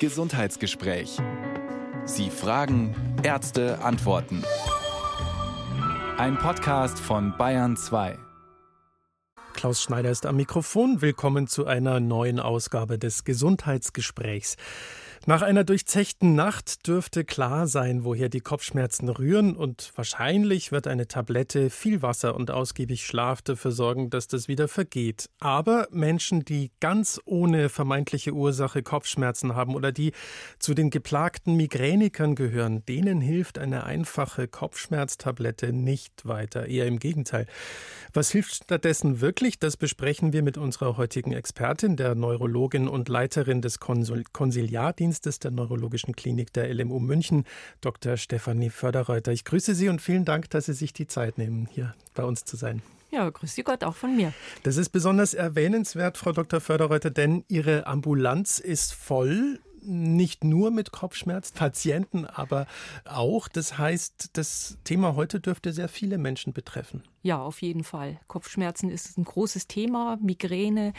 Gesundheitsgespräch. Sie fragen, Ärzte antworten. Ein Podcast von Bayern 2. Klaus Schneider ist am Mikrofon. Willkommen zu einer neuen Ausgabe des Gesundheitsgesprächs. Nach einer durchzechten Nacht dürfte klar sein, woher die Kopfschmerzen rühren und wahrscheinlich wird eine Tablette, viel Wasser und ausgiebig Schlaf dafür sorgen, dass das wieder vergeht. Aber Menschen, die ganz ohne vermeintliche Ursache Kopfschmerzen haben oder die zu den geplagten Migränikern gehören, denen hilft eine einfache Kopfschmerztablette nicht weiter, eher im Gegenteil. Was hilft stattdessen wirklich? Das besprechen wir mit unserer heutigen Expertin, der Neurologin und Leiterin des Konsiliardienstes Dienstes der Neurologischen Klinik der LMU München, Dr. Stefanie Förderreuter. Ich grüße Sie und vielen Dank, dass Sie sich die Zeit nehmen, hier bei uns zu sein. Ja, grüß Sie Gott auch von mir. Das ist besonders erwähnenswert, Frau Dr. Förderreuter, denn Ihre Ambulanz ist voll nicht nur mit Kopfschmerzpatienten, aber auch. Das heißt, das Thema heute dürfte sehr viele Menschen betreffen. Ja, auf jeden Fall. Kopfschmerzen ist ein großes Thema, Migräne,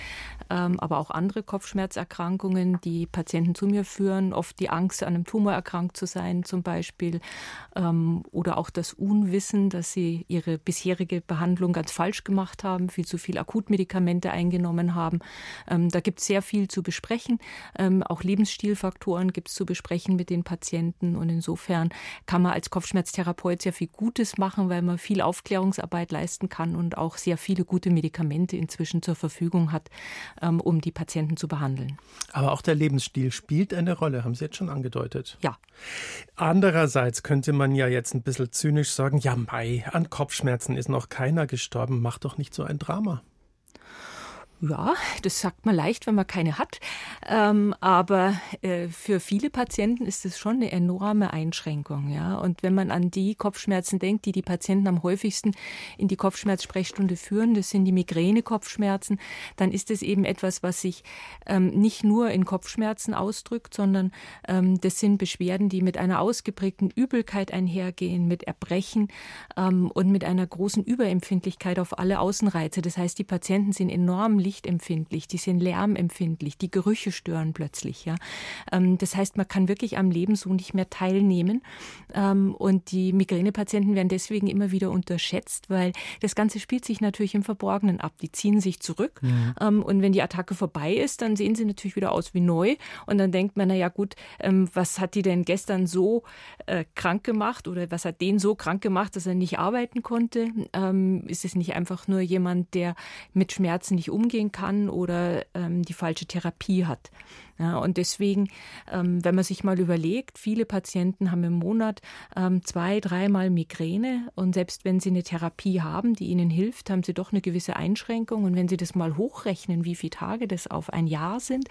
ähm, aber auch andere Kopfschmerzerkrankungen, die Patienten zu mir führen. Oft die Angst, an einem Tumor erkrankt zu sein, zum Beispiel. Ähm, oder auch das Unwissen, dass sie ihre bisherige Behandlung ganz falsch gemacht haben, viel zu viel Akutmedikamente eingenommen haben. Ähm, da gibt es sehr viel zu besprechen. Ähm, auch Lebensstilfaktoren gibt es zu besprechen mit den Patienten. Und insofern kann man als Kopfschmerztherapeut sehr viel Gutes machen, weil man viel Aufklärungsarbeit leisten kann und auch sehr viele gute Medikamente inzwischen zur Verfügung hat, ähm, um die Patienten zu behandeln. Aber auch der Lebensstil spielt eine Rolle, haben Sie jetzt schon angedeutet. Ja. Andererseits könnte man ja jetzt ein bisschen zynisch sagen, ja, Mai, an Kopfschmerzen ist noch keiner gestorben, mach doch nicht so ein Drama. Ja, das sagt man leicht, wenn man keine hat. Ähm, aber äh, für viele Patienten ist es schon eine enorme Einschränkung. Ja? Und wenn man an die Kopfschmerzen denkt, die die Patienten am häufigsten in die Kopfschmerzsprechstunde führen, das sind die Migräne-Kopfschmerzen, dann ist es eben etwas, was sich ähm, nicht nur in Kopfschmerzen ausdrückt, sondern ähm, das sind Beschwerden, die mit einer ausgeprägten Übelkeit einhergehen, mit Erbrechen ähm, und mit einer großen Überempfindlichkeit auf alle Außenreize. Das heißt, die Patienten sind enorm lichtempfindlich, die sind lärmempfindlich, die Gerüche stören plötzlich. Ja. Ähm, das heißt, man kann wirklich am Leben so nicht mehr teilnehmen. Ähm, und die Migränepatienten werden deswegen immer wieder unterschätzt, weil das Ganze spielt sich natürlich im Verborgenen ab. Die ziehen sich zurück. Mhm. Ähm, und wenn die Attacke vorbei ist, dann sehen sie natürlich wieder aus wie neu. Und dann denkt man, na ja gut, was hat die denn gestern so äh, krank gemacht oder was hat den so krank gemacht, dass er nicht arbeiten konnte? ist es nicht einfach nur jemand, der mit Schmerzen nicht umgeht? Umgehen kann oder ähm, die falsche Therapie hat. Ja, und deswegen, ähm, wenn man sich mal überlegt, viele Patienten haben im Monat ähm, zwei, dreimal Migräne und selbst wenn sie eine Therapie haben, die ihnen hilft, haben sie doch eine gewisse Einschränkung. Und wenn sie das mal hochrechnen, wie viele Tage das auf ein Jahr sind,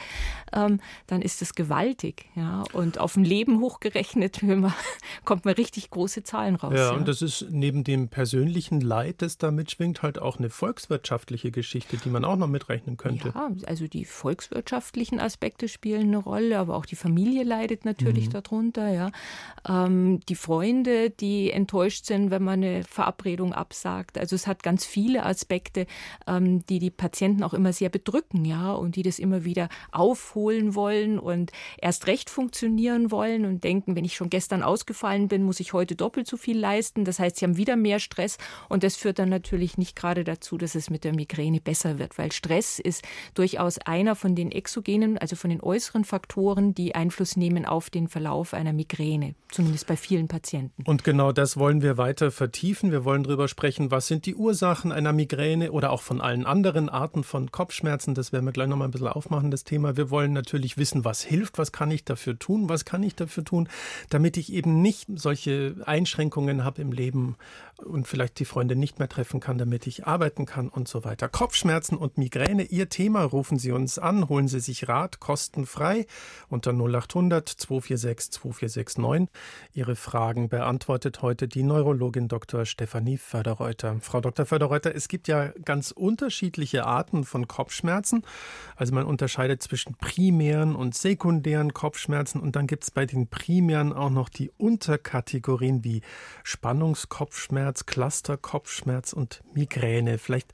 ähm, dann ist das gewaltig. Ja? Und auf ein Leben hochgerechnet man, kommt man richtig große Zahlen raus. Ja, ja, und das ist neben dem persönlichen Leid, das da mitschwingt, halt auch eine volkswirtschaftliche Geschichte, die man auch noch mitrechnen könnte. Ja, also die volkswirtschaftlichen Aspekte spielen eine Rolle, aber auch die Familie leidet natürlich mhm. darunter. Ja. Ähm, die Freunde, die enttäuscht sind, wenn man eine Verabredung absagt. Also es hat ganz viele Aspekte, ähm, die die Patienten auch immer sehr bedrücken, ja, und die das immer wieder aufholen wollen und erst recht funktionieren wollen und denken, wenn ich schon gestern ausgefallen bin, muss ich heute doppelt so viel leisten. Das heißt, sie haben wieder mehr Stress und das führt dann natürlich nicht gerade dazu, dass es mit der Migräne besser wird, weil Stress ist durchaus einer von den exogenen, also von den äußeren Faktoren, die Einfluss nehmen auf den Verlauf einer Migräne, zumindest bei vielen Patienten. Und genau das wollen wir weiter vertiefen. Wir wollen darüber sprechen, was sind die Ursachen einer Migräne oder auch von allen anderen Arten von Kopfschmerzen. Das werden wir gleich nochmal ein bisschen aufmachen, das Thema. Wir wollen natürlich wissen, was hilft, was kann ich dafür tun, was kann ich dafür tun, damit ich eben nicht solche Einschränkungen habe im Leben und vielleicht die Freunde nicht mehr treffen kann, damit ich arbeiten kann und so weiter. Kopfschmerzen und Migräne, Ihr Thema. Rufen Sie uns an, holen Sie sich Rat, kostenfrei unter 0800 246 2469. Ihre Fragen beantwortet heute die Neurologin Dr. Stefanie Förderreuter. Frau Dr. Förderreuter, es gibt ja ganz unterschiedliche Arten von Kopfschmerzen. Also man unterscheidet zwischen primären und sekundären Kopfschmerzen und dann gibt es bei den primären auch noch die Unterkategorien wie Spannungskopfschmerzen Kopfschmerz, Cluster-Kopfschmerz und Migräne. Vielleicht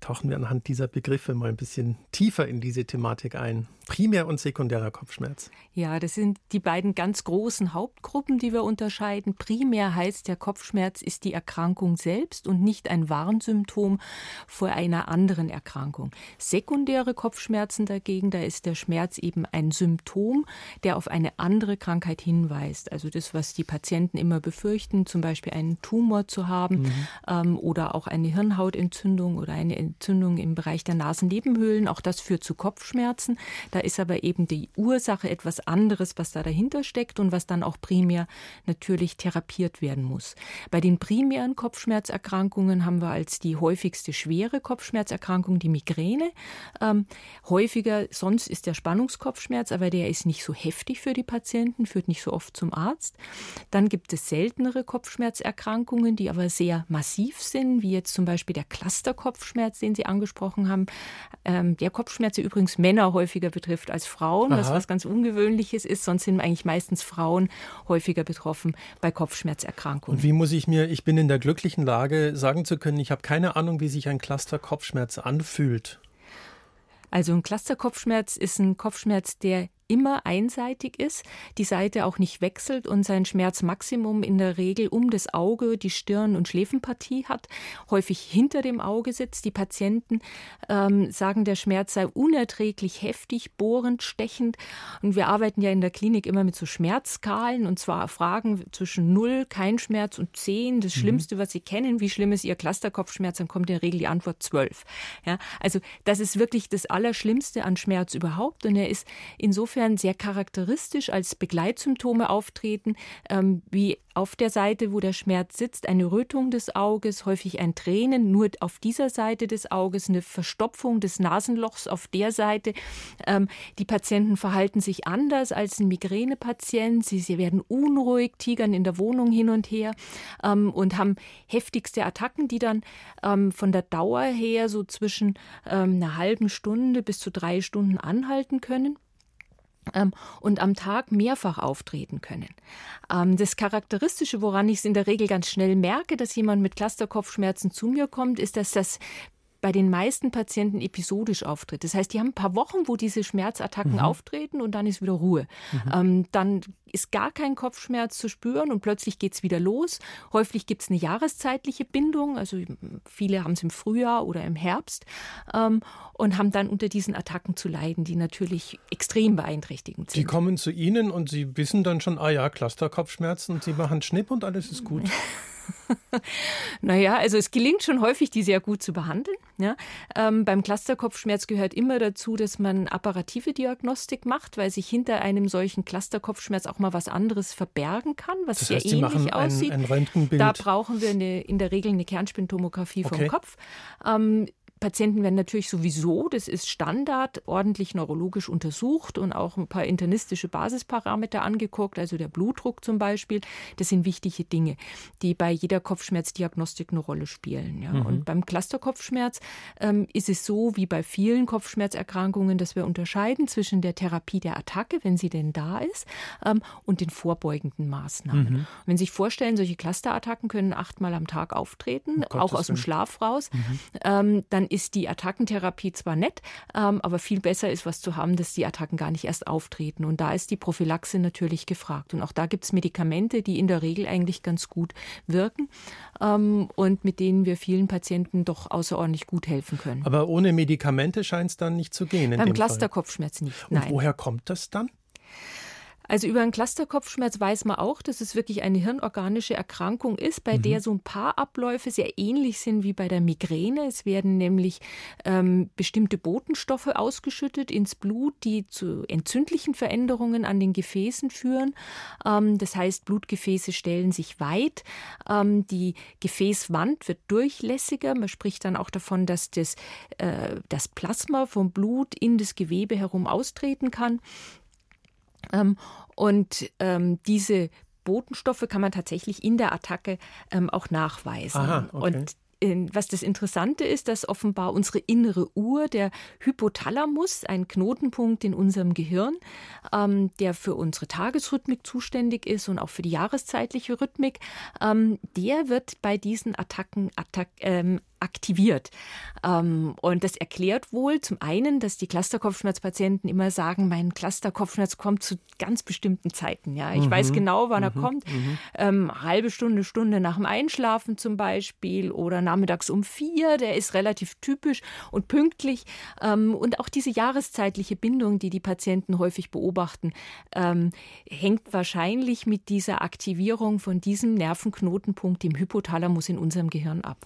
tauchen wir anhand dieser Begriffe mal ein bisschen tiefer in diese Thematik ein. Primär- und sekundärer Kopfschmerz? Ja, das sind die beiden ganz großen Hauptgruppen, die wir unterscheiden. Primär heißt, der Kopfschmerz ist die Erkrankung selbst und nicht ein Warnsymptom vor einer anderen Erkrankung. Sekundäre Kopfschmerzen dagegen, da ist der Schmerz eben ein Symptom, der auf eine andere Krankheit hinweist. Also das, was die Patienten immer befürchten, zum Beispiel einen Tumor zu haben mhm. ähm, oder auch eine Hirnhautentzündung oder eine Entzündung im Bereich der Nasennebenhöhlen. Auch das führt zu Kopfschmerzen. Da ist aber eben die Ursache etwas anderes, was da dahinter steckt und was dann auch primär natürlich therapiert werden muss. Bei den primären Kopfschmerzerkrankungen haben wir als die häufigste schwere Kopfschmerzerkrankung die Migräne. Ähm, häufiger sonst ist der Spannungskopfschmerz, aber der ist nicht so heftig für die Patienten, führt nicht so oft zum Arzt. Dann gibt es seltenere Kopfschmerzerkrankungen, die aber sehr massiv sind, wie jetzt zum Beispiel der Clusterkopfschmerz, den Sie angesprochen haben. Ähm, der Kopfschmerz, der übrigens Männer häufiger betrifft als Frauen, Aha. was was ganz Ungewöhnliches ist. Sonst sind eigentlich meistens Frauen häufiger betroffen bei Kopfschmerzerkrankungen. Und wie muss ich mir, ich bin in der glücklichen Lage, sagen zu können, ich habe keine Ahnung, wie sich ein Cluster-Kopfschmerz anfühlt? Also ein Cluster-Kopfschmerz ist ein Kopfschmerz, der immer einseitig ist, die Seite auch nicht wechselt und sein Schmerzmaximum in der Regel um das Auge, die Stirn- und Schläfenpartie hat, häufig hinter dem Auge sitzt. Die Patienten ähm, sagen, der Schmerz sei unerträglich heftig, bohrend, stechend. Und wir arbeiten ja in der Klinik immer mit so Schmerzskalen und zwar Fragen zwischen 0, kein Schmerz und 10, das mhm. Schlimmste, was Sie kennen. Wie schlimm ist Ihr Clusterkopfschmerz? Dann kommt in der Regel die Antwort 12. Ja, also das ist wirklich das Allerschlimmste an Schmerz überhaupt und er ist insofern insofern sehr charakteristisch als Begleitsymptome auftreten, ähm, wie auf der Seite, wo der Schmerz sitzt, eine Rötung des Auges, häufig ein Tränen, nur auf dieser Seite des Auges, eine Verstopfung des Nasenlochs auf der Seite. Ähm, die Patienten verhalten sich anders als ein Migränepatient. Sie, sie werden unruhig, tigern in der Wohnung hin und her ähm, und haben heftigste Attacken, die dann ähm, von der Dauer her so zwischen ähm, einer halben Stunde bis zu drei Stunden anhalten können und am Tag mehrfach auftreten können. Ähm, das Charakteristische, woran ich es in der Regel ganz schnell merke, dass jemand mit Clusterkopfschmerzen zu mir kommt, ist, dass das bei den meisten Patienten episodisch auftritt. Das heißt, die haben ein paar Wochen, wo diese Schmerzattacken mhm. auftreten und dann ist wieder Ruhe. Mhm. Ähm, dann ist gar kein Kopfschmerz zu spüren und plötzlich geht es wieder los. Häufig gibt es eine jahreszeitliche Bindung, also viele haben es im Frühjahr oder im Herbst ähm, und haben dann unter diesen Attacken zu leiden, die natürlich extrem beeinträchtigend sind. Die kommen zu Ihnen und Sie wissen dann schon, ah ja, Clusterkopfschmerzen und Sie machen Schnipp und alles ist gut. naja, also es gelingt schon häufig, die sehr gut zu behandeln. Ja. Ähm, beim Clusterkopfschmerz gehört immer dazu, dass man apparative Diagnostik macht, weil sich hinter einem solchen Clusterkopfschmerz auch mal was anderes verbergen kann, was das heißt, sehr ähnlich aussieht. Ein, ein da brauchen wir eine, in der Regel eine Kernspintomographie okay. vom Kopf. Ähm, Patienten werden natürlich sowieso, das ist Standard, ordentlich neurologisch untersucht und auch ein paar internistische Basisparameter angeguckt, also der Blutdruck zum Beispiel. Das sind wichtige Dinge, die bei jeder Kopfschmerzdiagnostik eine Rolle spielen. Ja. Mhm. Und beim Clusterkopfschmerz ähm, ist es so wie bei vielen Kopfschmerzerkrankungen, dass wir unterscheiden zwischen der Therapie der Attacke, wenn sie denn da ist, ähm, und den vorbeugenden Maßnahmen. Mhm. Wenn Sie sich vorstellen, solche Clusterattacken können achtmal am Tag auftreten, oh auch aus dem Schlaf raus, mhm. ähm, dann ist die Attackentherapie zwar nett, ähm, aber viel besser ist was zu haben, dass die Attacken gar nicht erst auftreten. Und da ist die Prophylaxe natürlich gefragt. Und auch da gibt es Medikamente, die in der Regel eigentlich ganz gut wirken ähm, und mit denen wir vielen Patienten doch außerordentlich gut helfen können. Aber ohne Medikamente scheint es dann nicht zu gehen. Beim Clusterkopfschmerz nicht. Und Nein. woher kommt das dann? Also über einen Clusterkopfschmerz weiß man auch, dass es wirklich eine hirnorganische Erkrankung ist, bei mhm. der so ein paar Abläufe sehr ähnlich sind wie bei der Migräne. Es werden nämlich ähm, bestimmte Botenstoffe ausgeschüttet ins Blut, die zu entzündlichen Veränderungen an den Gefäßen führen. Ähm, das heißt, Blutgefäße stellen sich weit, ähm, die Gefäßwand wird durchlässiger. Man spricht dann auch davon, dass das, äh, das Plasma vom Blut in das Gewebe herum austreten kann. Ähm, und ähm, diese Botenstoffe kann man tatsächlich in der Attacke ähm, auch nachweisen. Aha, okay. Und was das Interessante ist, dass offenbar unsere innere Uhr, der Hypothalamus, ein Knotenpunkt in unserem Gehirn, ähm, der für unsere Tagesrhythmik zuständig ist und auch für die jahreszeitliche Rhythmik, ähm, der wird bei diesen Attacken attack, ähm, aktiviert. Ähm, und das erklärt wohl zum einen, dass die Clusterkopfschmerzpatienten immer sagen, mein Clusterkopfschmerz kommt zu ganz bestimmten Zeiten. Ja, ich mhm. weiß genau, wann mhm. er kommt. Mhm. Ähm, halbe Stunde, Stunde nach dem Einschlafen zum Beispiel oder nachmittags um vier. Der ist relativ typisch und pünktlich. Ähm, und auch diese jahreszeitliche Bindung, die die Patienten häufig beobachten, ähm, hängt wahrscheinlich mit dieser Aktivierung von diesem Nervenknotenpunkt im Hypothalamus in unserem Gehirn ab.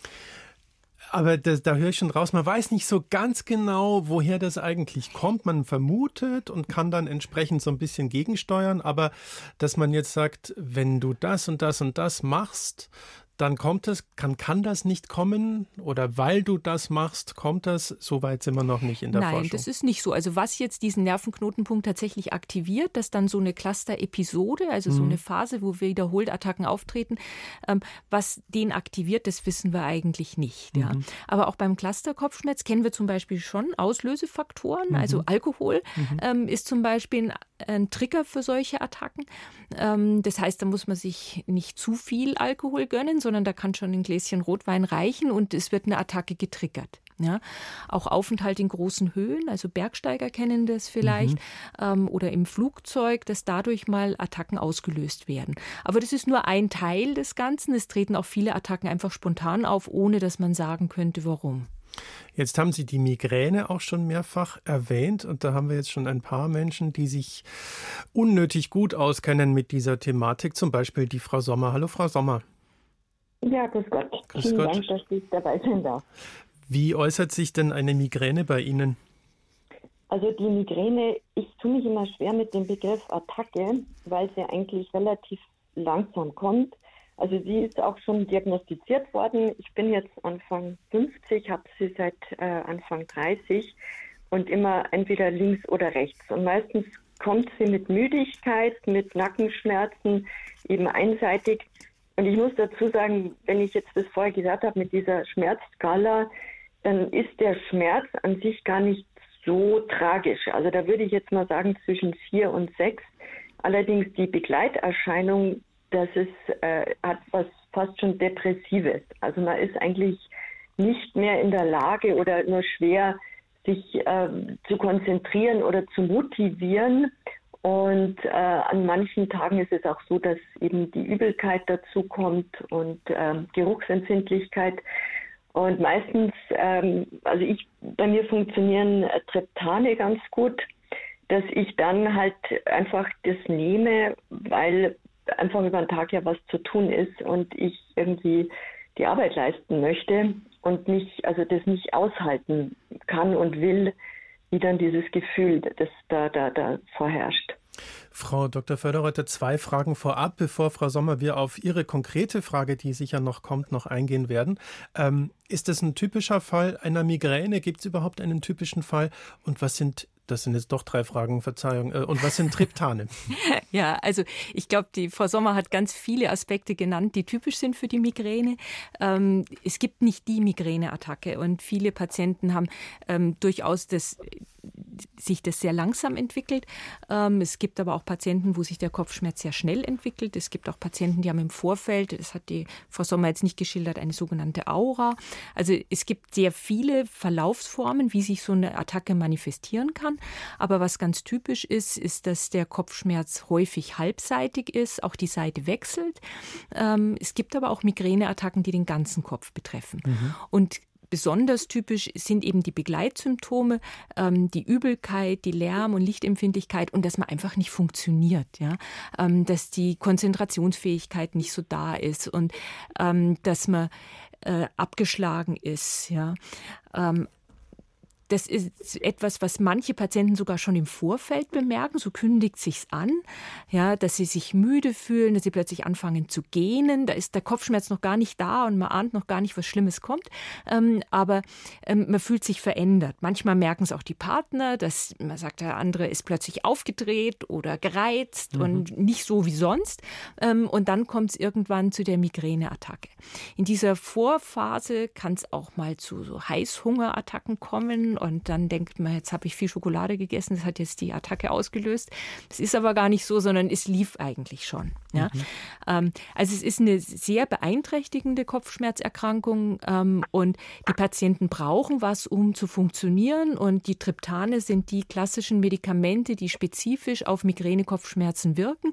Aber das, da höre ich schon raus, man weiß nicht so ganz genau, woher das eigentlich kommt. Man vermutet und kann dann entsprechend so ein bisschen gegensteuern. Aber dass man jetzt sagt, wenn du das und das und das machst, dann kommt es, kann, kann das nicht kommen oder weil du das machst, kommt das? So weit sind wir noch nicht in der Nein, Forschung. Nein, das ist nicht so. Also was jetzt diesen Nervenknotenpunkt tatsächlich aktiviert, dass dann so eine Cluster-Episode, also mhm. so eine Phase, wo wiederholt Attacken auftreten, ähm, was den aktiviert, das wissen wir eigentlich nicht. Mhm. Ja. Aber auch beim Cluster-Kopfschmerz kennen wir zum Beispiel schon Auslösefaktoren, mhm. also Alkohol mhm. ähm, ist zum Beispiel ein, ein, Trigger für solche Attacken. Ähm, das heißt, da muss man sich nicht zu viel Alkohol gönnen, sondern da kann schon ein Gläschen Rotwein reichen und es wird eine Attacke getriggert. Ja, auch Aufenthalt in großen Höhen, also Bergsteiger kennen das vielleicht, mhm. ähm, oder im Flugzeug, dass dadurch mal Attacken ausgelöst werden. Aber das ist nur ein Teil des Ganzen. Es treten auch viele Attacken einfach spontan auf, ohne dass man sagen könnte, warum. Jetzt haben Sie die Migräne auch schon mehrfach erwähnt und da haben wir jetzt schon ein paar Menschen, die sich unnötig gut auskennen mit dieser Thematik, zum Beispiel die Frau Sommer. Hallo Frau Sommer. Ja, grüß Gott. Grüß Vielen Gott. Dank, dass ich dabei sein darf. Wie äußert sich denn eine Migräne bei Ihnen? Also die Migräne, ich tue mich immer schwer mit dem Begriff Attacke, weil sie eigentlich relativ langsam kommt. Also sie ist auch schon diagnostiziert worden. Ich bin jetzt Anfang 50, habe sie seit äh, Anfang 30 und immer entweder links oder rechts. Und meistens kommt sie mit Müdigkeit, mit Nackenschmerzen, eben einseitig. Und ich muss dazu sagen, wenn ich jetzt das vorher gesagt habe mit dieser Schmerzskala, dann ist der Schmerz an sich gar nicht so tragisch. Also da würde ich jetzt mal sagen zwischen vier und sechs. Allerdings die Begleiterscheinung, das ist, äh, hat was fast schon Depressives. Also man ist eigentlich nicht mehr in der Lage oder nur schwer, sich äh, zu konzentrieren oder zu motivieren. Und äh, an manchen Tagen ist es auch so, dass eben die Übelkeit dazu kommt und ähm, Geruchsempfindlichkeit. Und meistens, ähm, also ich, bei mir funktionieren Triptane ganz gut, dass ich dann halt einfach das nehme, weil einfach über den Tag ja was zu tun ist und ich irgendwie die Arbeit leisten möchte und mich, also das nicht aushalten kann und will, wie dann dieses Gefühl, das da, da, da vorherrscht. Frau Dr. Förderreuter, zwei Fragen vorab, bevor Frau Sommer wir auf Ihre konkrete Frage, die sicher noch kommt, noch eingehen werden. Ähm, ist das ein typischer Fall einer Migräne? Gibt es überhaupt einen typischen Fall? Und was sind das sind jetzt doch drei Fragen, Verzeihung. Äh, und was sind Triptane? ja, also ich glaube, die Frau Sommer hat ganz viele Aspekte genannt, die typisch sind für die Migräne. Ähm, es gibt nicht die Migräneattacke und viele Patienten haben ähm, durchaus das sich das sehr langsam entwickelt. Ähm, es gibt aber auch Patienten, wo sich der Kopfschmerz sehr schnell entwickelt. Es gibt auch Patienten, die haben im Vorfeld, das hat die Frau Sommer jetzt nicht geschildert, eine sogenannte Aura. Also es gibt sehr viele Verlaufsformen, wie sich so eine Attacke manifestieren kann. Aber was ganz typisch ist, ist, dass der Kopfschmerz häufig halbseitig ist, auch die Seite wechselt. Ähm, es gibt aber auch Migräneattacken, die den ganzen Kopf betreffen. Mhm. Und Besonders typisch sind eben die Begleitsymptome, ähm, die Übelkeit, die Lärm- und Lichtempfindlichkeit und dass man einfach nicht funktioniert, ja, ähm, dass die Konzentrationsfähigkeit nicht so da ist und ähm, dass man äh, abgeschlagen ist, ja. Ähm, das ist etwas, was manche Patienten sogar schon im Vorfeld bemerken. So kündigt sich's an, ja, dass sie sich müde fühlen, dass sie plötzlich anfangen zu gähnen. Da ist der Kopfschmerz noch gar nicht da und man ahnt noch gar nicht, was Schlimmes kommt. Ähm, aber ähm, man fühlt sich verändert. Manchmal merken es auch die Partner, dass man sagt, der andere ist plötzlich aufgedreht oder gereizt mhm. und nicht so wie sonst. Ähm, und dann kommt es irgendwann zu der Migräneattacke. In dieser Vorphase kann es auch mal zu so Heißhungerattacken kommen und dann denkt man, jetzt habe ich viel Schokolade gegessen, das hat jetzt die Attacke ausgelöst. Das ist aber gar nicht so, sondern es lief eigentlich schon. Ja? Mhm. Ähm, also es ist eine sehr beeinträchtigende Kopfschmerzerkrankung ähm, und die Patienten brauchen was, um zu funktionieren. Und die Triptane sind die klassischen Medikamente, die spezifisch auf Migräne-Kopfschmerzen wirken.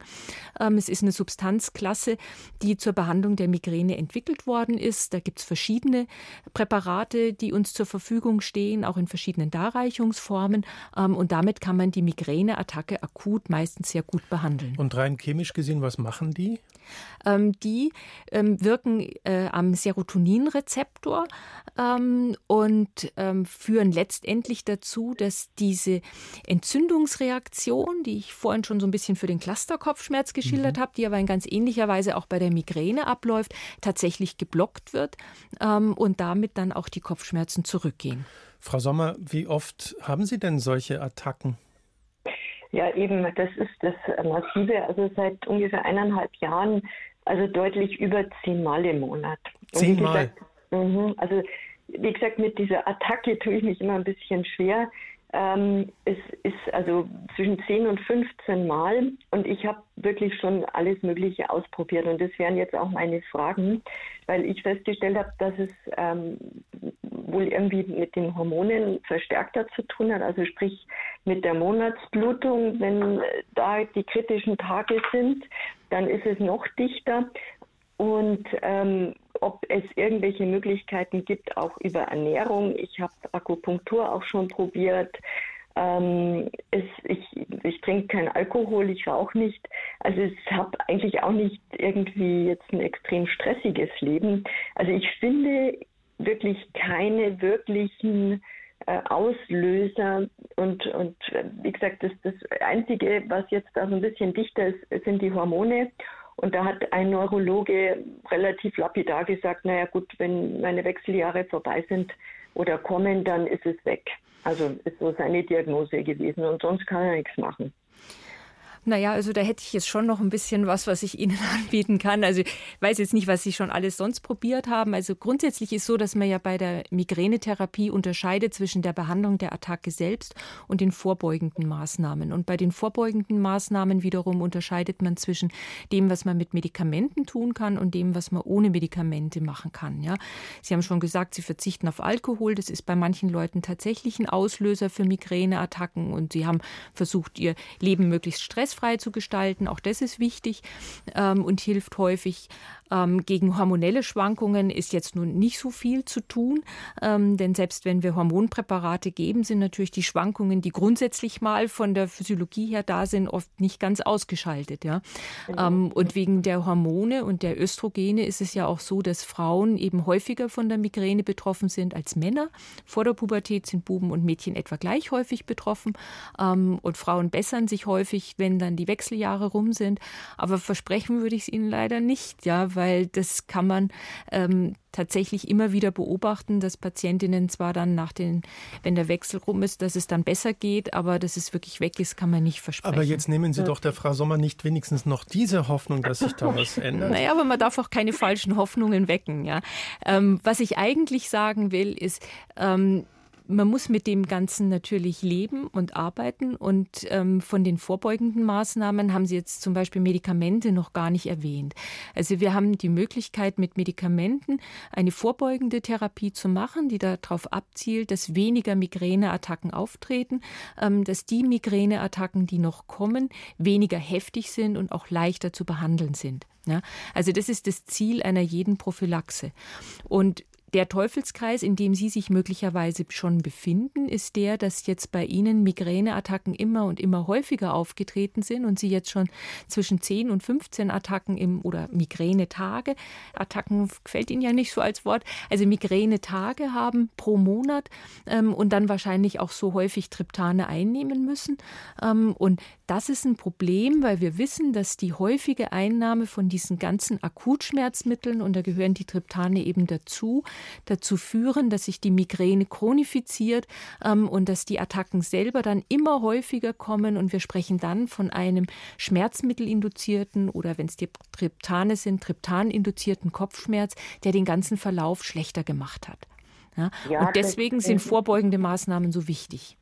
Ähm, es ist eine Substanzklasse, die zur Behandlung der Migräne entwickelt worden ist. Da gibt es verschiedene Präparate, die uns zur Verfügung stehen, auch in verschiedenen Darreichungsformen. Und damit kann man die Migräneattacke akut meistens sehr gut behandeln. Und rein chemisch gesehen, was machen die? Ähm, die ähm, wirken äh, am Serotoninrezeptor ähm, und ähm, führen letztendlich dazu, dass diese Entzündungsreaktion, die ich vorhin schon so ein bisschen für den Clusterkopfschmerz geschildert mhm. habe, die aber in ganz ähnlicher Weise auch bei der Migräne abläuft, tatsächlich geblockt wird ähm, und damit dann auch die Kopfschmerzen zurückgehen. Frau Sommer, wie oft haben Sie denn solche Attacken? Ja, eben, das ist das Massive. Also seit ungefähr eineinhalb Jahren, also deutlich über zehnmal im Monat. Zehnmal? Mhm, also wie gesagt, mit dieser Attacke tue ich mich immer ein bisschen schwer. Ähm, es ist also zwischen 10 und 15 Mal und ich habe wirklich schon alles Mögliche ausprobiert und das wären jetzt auch meine Fragen, weil ich festgestellt habe, dass es ähm, wohl irgendwie mit den Hormonen verstärkter zu tun hat, also sprich mit der Monatsblutung, wenn da die kritischen Tage sind, dann ist es noch dichter und ähm, ob es irgendwelche Möglichkeiten gibt, auch über Ernährung. Ich habe Akupunktur auch schon probiert. Ähm, es, ich, ich trinke keinen Alkohol, ich rauche nicht. Also ich habe eigentlich auch nicht irgendwie jetzt ein extrem stressiges Leben. Also ich finde wirklich keine wirklichen äh, Auslöser und, und äh, wie gesagt, das, das Einzige, was jetzt da so ein bisschen dichter ist, sind die Hormone. Und da hat ein Neurologe relativ lapidar gesagt, naja gut, wenn meine Wechseljahre vorbei sind oder kommen, dann ist es weg. Also ist so seine Diagnose gewesen und sonst kann er nichts machen. Naja, also da hätte ich jetzt schon noch ein bisschen was, was ich Ihnen anbieten kann. Also ich weiß jetzt nicht, was Sie schon alles sonst probiert haben. Also grundsätzlich ist so, dass man ja bei der Migränetherapie unterscheidet zwischen der Behandlung der Attacke selbst und den vorbeugenden Maßnahmen. Und bei den vorbeugenden Maßnahmen wiederum unterscheidet man zwischen dem, was man mit Medikamenten tun kann und dem, was man ohne Medikamente machen kann. Ja, Sie haben schon gesagt, Sie verzichten auf Alkohol. Das ist bei manchen Leuten tatsächlich ein Auslöser für Migräneattacken und Sie haben versucht, Ihr Leben möglichst stressfrei stressfrei zu gestalten. Auch das ist wichtig ähm, und hilft häufig. Ähm, gegen hormonelle Schwankungen ist jetzt nun nicht so viel zu tun, ähm, denn selbst wenn wir Hormonpräparate geben, sind natürlich die Schwankungen, die grundsätzlich mal von der Physiologie her da sind, oft nicht ganz ausgeschaltet. Ja? Mhm. und wegen der Hormone und der Östrogene ist es ja auch so, dass Frauen eben häufiger von der Migräne betroffen sind als Männer. Vor der Pubertät sind Buben und Mädchen etwa gleich häufig betroffen ähm, und Frauen bessern sich häufig, wenn dann die Wechseljahre rum sind. Aber versprechen würde ich es Ihnen leider nicht, ja, weil das kann man ähm, tatsächlich immer wieder beobachten, dass Patientinnen zwar dann nach den, wenn der Wechsel rum ist, dass es dann besser geht, aber dass es wirklich weg ist, kann man nicht versprechen. Aber jetzt nehmen Sie doch der Frau Sommer nicht wenigstens noch diese Hoffnung, dass sich da was ändert. Naja, aber man darf auch keine falschen Hoffnungen wecken. Ja. Ähm, was ich eigentlich sagen will, ist, ähm, man muss mit dem Ganzen natürlich leben und arbeiten. Und ähm, von den vorbeugenden Maßnahmen haben Sie jetzt zum Beispiel Medikamente noch gar nicht erwähnt. Also wir haben die Möglichkeit, mit Medikamenten eine vorbeugende Therapie zu machen, die darauf abzielt, dass weniger Migräneattacken auftreten, ähm, dass die Migräneattacken, die noch kommen, weniger heftig sind und auch leichter zu behandeln sind. Ja, also das ist das Ziel einer jeden Prophylaxe. Und der Teufelskreis, in dem Sie sich möglicherweise schon befinden, ist der, dass jetzt bei Ihnen Migräneattacken immer und immer häufiger aufgetreten sind und Sie jetzt schon zwischen 10 und 15 Attacken im oder Migränetage, Attacken gefällt Ihnen ja nicht so als Wort, also Migränetage haben pro Monat ähm, und dann wahrscheinlich auch so häufig Triptane einnehmen müssen. Ähm, und das ist ein Problem, weil wir wissen, dass die häufige Einnahme von diesen ganzen Akutschmerzmitteln, und da gehören die Triptane eben dazu, dazu führen, dass sich die Migräne chronifiziert ähm, und dass die Attacken selber dann immer häufiger kommen und wir sprechen dann von einem schmerzmittelinduzierten oder wenn es die Triptane sind, triptaninduzierten Kopfschmerz, der den ganzen Verlauf schlechter gemacht hat. Ja? Ja, und deswegen sind vorbeugende Maßnahmen so wichtig.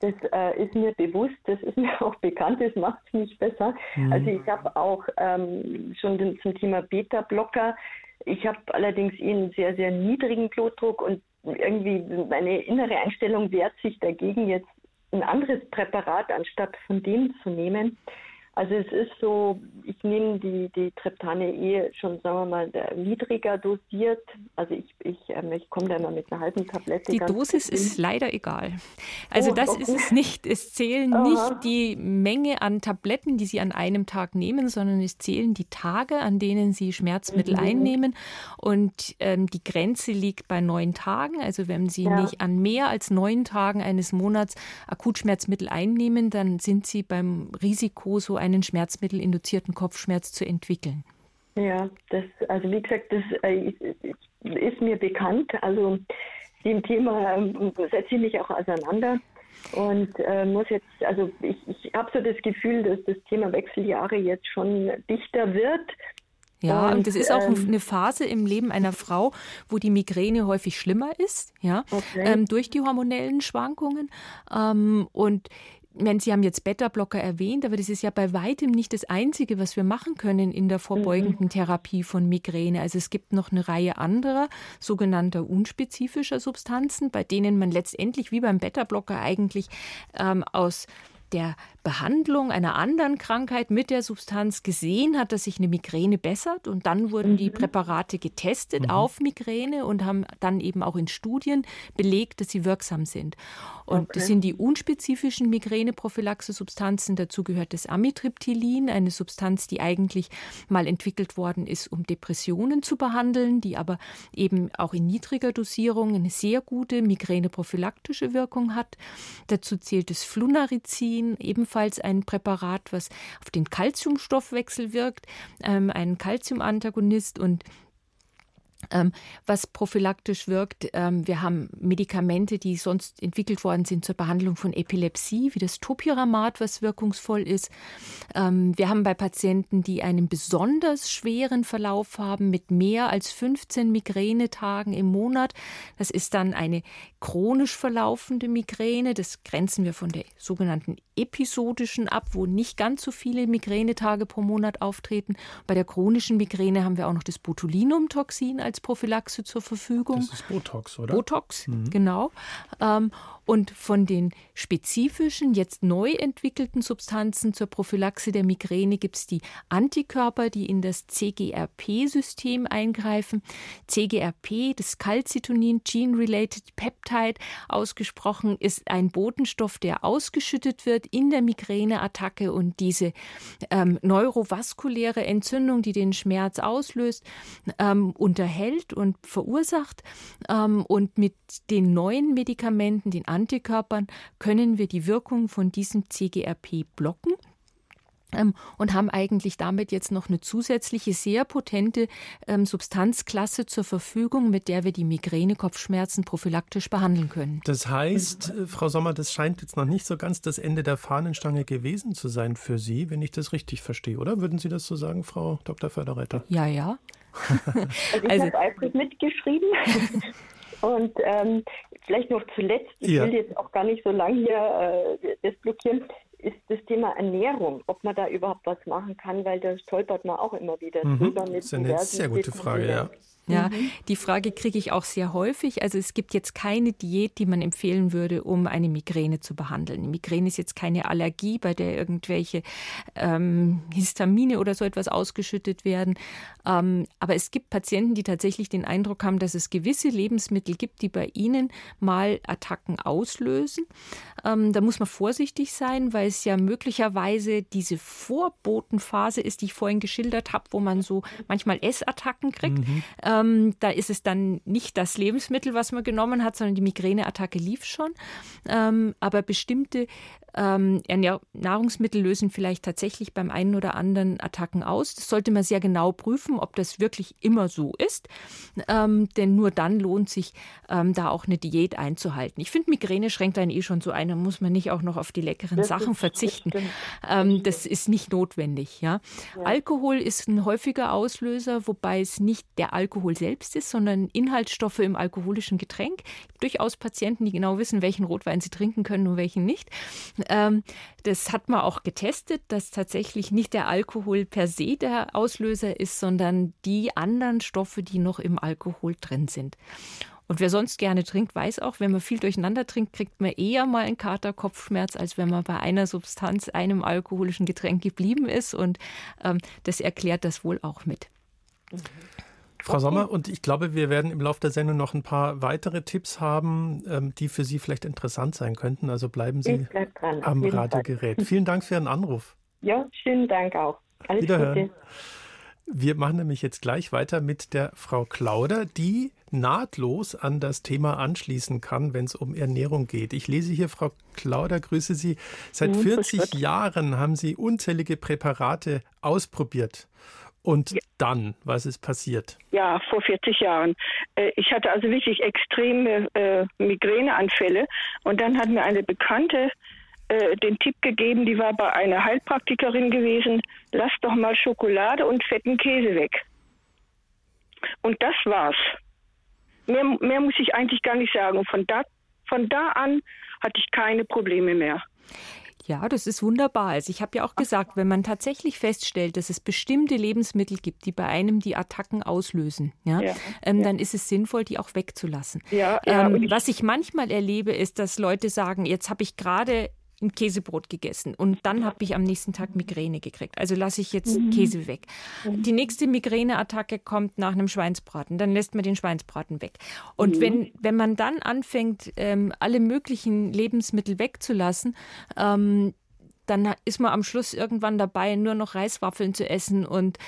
Das äh, ist mir bewusst, das ist mir auch bekannt, das macht es nicht besser. Mhm. Also ich habe auch ähm, schon den, zum Thema Beta-Blocker. Ich habe allerdings einen sehr, sehr niedrigen Blutdruck und irgendwie meine innere Einstellung wehrt sich dagegen, jetzt ein anderes Präparat anstatt von dem zu nehmen. Also es ist so, ich nehme die, die Triptane eh schon, sagen wir mal, niedriger dosiert. Also ich, ich, ähm, ich komme da immer mit einer halben Tablette. Die Dosis ist leider egal. Also oh, das okay. ist es nicht. Es zählen Aha. nicht die Menge an Tabletten, die Sie an einem Tag nehmen, sondern es zählen die Tage, an denen Sie Schmerzmittel mhm. einnehmen. Und ähm, die Grenze liegt bei neun Tagen. Also wenn Sie ja. nicht an mehr als neun Tagen eines Monats Akutschmerzmittel einnehmen, dann sind Sie beim Risiko so ein einen schmerzmittelinduzierten Kopfschmerz zu entwickeln? Ja, das, also wie gesagt, das äh, ist mir bekannt. Also dem Thema äh, setze ich mich auch auseinander und äh, muss jetzt, also ich, ich habe so das Gefühl, dass das Thema Wechseljahre jetzt schon dichter wird. Ja, und, das ist auch ähm, eine Phase im Leben einer Frau, wo die Migräne häufig schlimmer ist, ja, okay. ähm, durch die hormonellen Schwankungen. Ähm, und meine, Sie haben jetzt Beta-Blocker erwähnt, aber das ist ja bei weitem nicht das Einzige, was wir machen können in der vorbeugenden mhm. Therapie von Migräne. Also es gibt noch eine Reihe anderer sogenannter unspezifischer Substanzen, bei denen man letztendlich wie beim Beta-Blocker eigentlich ähm, aus der Behandlung einer anderen Krankheit mit der Substanz gesehen hat, dass sich eine Migräne bessert. Und dann wurden die mhm. Präparate getestet mhm. auf Migräne und haben dann eben auch in Studien belegt, dass sie wirksam sind. Und okay. das sind die unspezifischen Migräneprophylaxe-Substanzen. Dazu gehört das Amitriptylin, eine Substanz, die eigentlich mal entwickelt worden ist, um Depressionen zu behandeln, die aber eben auch in niedriger Dosierung eine sehr gute migräneprophylaktische Wirkung hat. Dazu zählt das Flunarizin, ebenfalls ein Präparat, was auf den Calciumstoffwechsel wirkt, ähm, ein Calciumantagonist und was prophylaktisch wirkt. Ähm, wir haben Medikamente, die sonst entwickelt worden sind zur Behandlung von Epilepsie, wie das Topiramat, was wirkungsvoll ist. Ähm, wir haben bei Patienten, die einen besonders schweren Verlauf haben, mit mehr als 15 Migränetagen im Monat. Das ist dann eine chronisch verlaufende Migräne. Das grenzen wir von der sogenannten episodischen ab, wo nicht ganz so viele Migränetage pro Monat auftreten. Bei der chronischen Migräne haben wir auch noch das Botulinumtoxin als Prophylaxe zur Verfügung. Das ist Botox, oder? Botox, mhm. genau. Ähm, und von den spezifischen, jetzt neu entwickelten Substanzen zur Prophylaxe der Migräne gibt es die Antikörper, die in das CGRP-System eingreifen. CGRP, das Calcitonin Gene-Related Peptide, ausgesprochen, ist ein Botenstoff, der ausgeschüttet wird in der Migräneattacke und diese ähm, neurovaskuläre Entzündung, die den Schmerz auslöst, ähm, unterhält und verursacht. Ähm, und mit den neuen Medikamenten, den Antikörpern können wir die Wirkung von diesem CGRP blocken ähm, und haben eigentlich damit jetzt noch eine zusätzliche, sehr potente ähm, Substanzklasse zur Verfügung, mit der wir die Migräne-Kopfschmerzen prophylaktisch behandeln können. Das heißt, äh, Frau Sommer, das scheint jetzt noch nicht so ganz das Ende der Fahnenstange gewesen zu sein für Sie, wenn ich das richtig verstehe, oder? Würden Sie das so sagen, Frau Dr. Förderretter? Ja, ja. also ich also, habe eifrig mitgeschrieben. Und ähm, vielleicht noch zuletzt, ich ja. will jetzt auch gar nicht so lange hier äh, das blockieren, ist das Thema Ernährung, ob man da überhaupt was machen kann, weil da stolpert man auch immer wieder mhm. drüber. Mit das ist eine sehr gute Frage, ja. Ja, mhm. die Frage kriege ich auch sehr häufig. Also es gibt jetzt keine Diät, die man empfehlen würde, um eine Migräne zu behandeln. Die Migräne ist jetzt keine Allergie, bei der irgendwelche ähm, Histamine oder so etwas ausgeschüttet werden. Ähm, aber es gibt Patienten, die tatsächlich den Eindruck haben, dass es gewisse Lebensmittel gibt, die bei ihnen mal Attacken auslösen. Ähm, da muss man vorsichtig sein, weil es ja möglicherweise diese Vorbotenphase ist, die ich vorhin geschildert habe, wo man so manchmal Essattacken kriegt. Mhm. Ähm, da ist es dann nicht das Lebensmittel, was man genommen hat, sondern die Migräneattacke lief schon. Ähm, aber bestimmte ähm, Nahrungsmittel lösen vielleicht tatsächlich beim einen oder anderen Attacken aus. Das sollte man sehr genau prüfen, ob das wirklich immer so ist. Ähm, denn nur dann lohnt sich, ähm, da auch eine Diät einzuhalten. Ich finde, Migräne schränkt einen eh schon so ein. Da muss man nicht auch noch auf die leckeren das Sachen verzichten. Das, ähm, das ist nicht notwendig. Ja? ja? Alkohol ist ein häufiger Auslöser, wobei es nicht der Alkohol selbst ist, sondern Inhaltsstoffe im alkoholischen Getränk. Durchaus Patienten, die genau wissen, welchen Rotwein sie trinken können und welchen nicht. Ähm, das hat man auch getestet, dass tatsächlich nicht der Alkohol per se der Auslöser ist, sondern die anderen Stoffe, die noch im Alkohol drin sind. Und wer sonst gerne trinkt, weiß auch, wenn man viel durcheinander trinkt, kriegt man eher mal einen Kater, Kopfschmerz, als wenn man bei einer Substanz, einem alkoholischen Getränk geblieben ist. Und ähm, das erklärt das wohl auch mit. Mhm. Frau Sommer, und ich glaube, wir werden im Laufe der Sendung noch ein paar weitere Tipps haben, ähm, die für Sie vielleicht interessant sein könnten. Also bleiben Sie bleib dran, am Radiogerät. Vielen Dank für Ihren Anruf. Ja, schönen Dank auch. Alles Wiederhören. Gute. Wir machen nämlich jetzt gleich weiter mit der Frau Klauder, die nahtlos an das Thema anschließen kann, wenn es um Ernährung geht. Ich lese hier, Frau Klauder, grüße Sie. Seit 40 Jahren haben Sie unzählige Präparate ausprobiert. Und ja. dann, was ist passiert? Ja, vor 40 Jahren. Äh, ich hatte also wirklich extreme äh, Migräneanfälle. Und dann hat mir eine Bekannte äh, den Tipp gegeben, die war bei einer Heilpraktikerin gewesen, lass doch mal Schokolade und fetten Käse weg. Und das war's. Mehr, mehr muss ich eigentlich gar nicht sagen. Und von da, von da an hatte ich keine Probleme mehr. Ja, das ist wunderbar. Also ich habe ja auch gesagt, wenn man tatsächlich feststellt, dass es bestimmte Lebensmittel gibt, die bei einem die Attacken auslösen, ja, ja, ähm, ja. dann ist es sinnvoll, die auch wegzulassen. Ja, ähm, was ich manchmal erlebe, ist, dass Leute sagen, jetzt habe ich gerade ein Käsebrot gegessen und dann habe ich am nächsten Tag Migräne gekriegt. Also lasse ich jetzt mhm. Käse weg. Die nächste Migräneattacke kommt nach einem Schweinsbraten. Dann lässt man den Schweinsbraten weg. Und mhm. wenn, wenn man dann anfängt, ähm, alle möglichen Lebensmittel wegzulassen, ähm, dann ist man am Schluss irgendwann dabei, nur noch Reiswaffeln zu essen und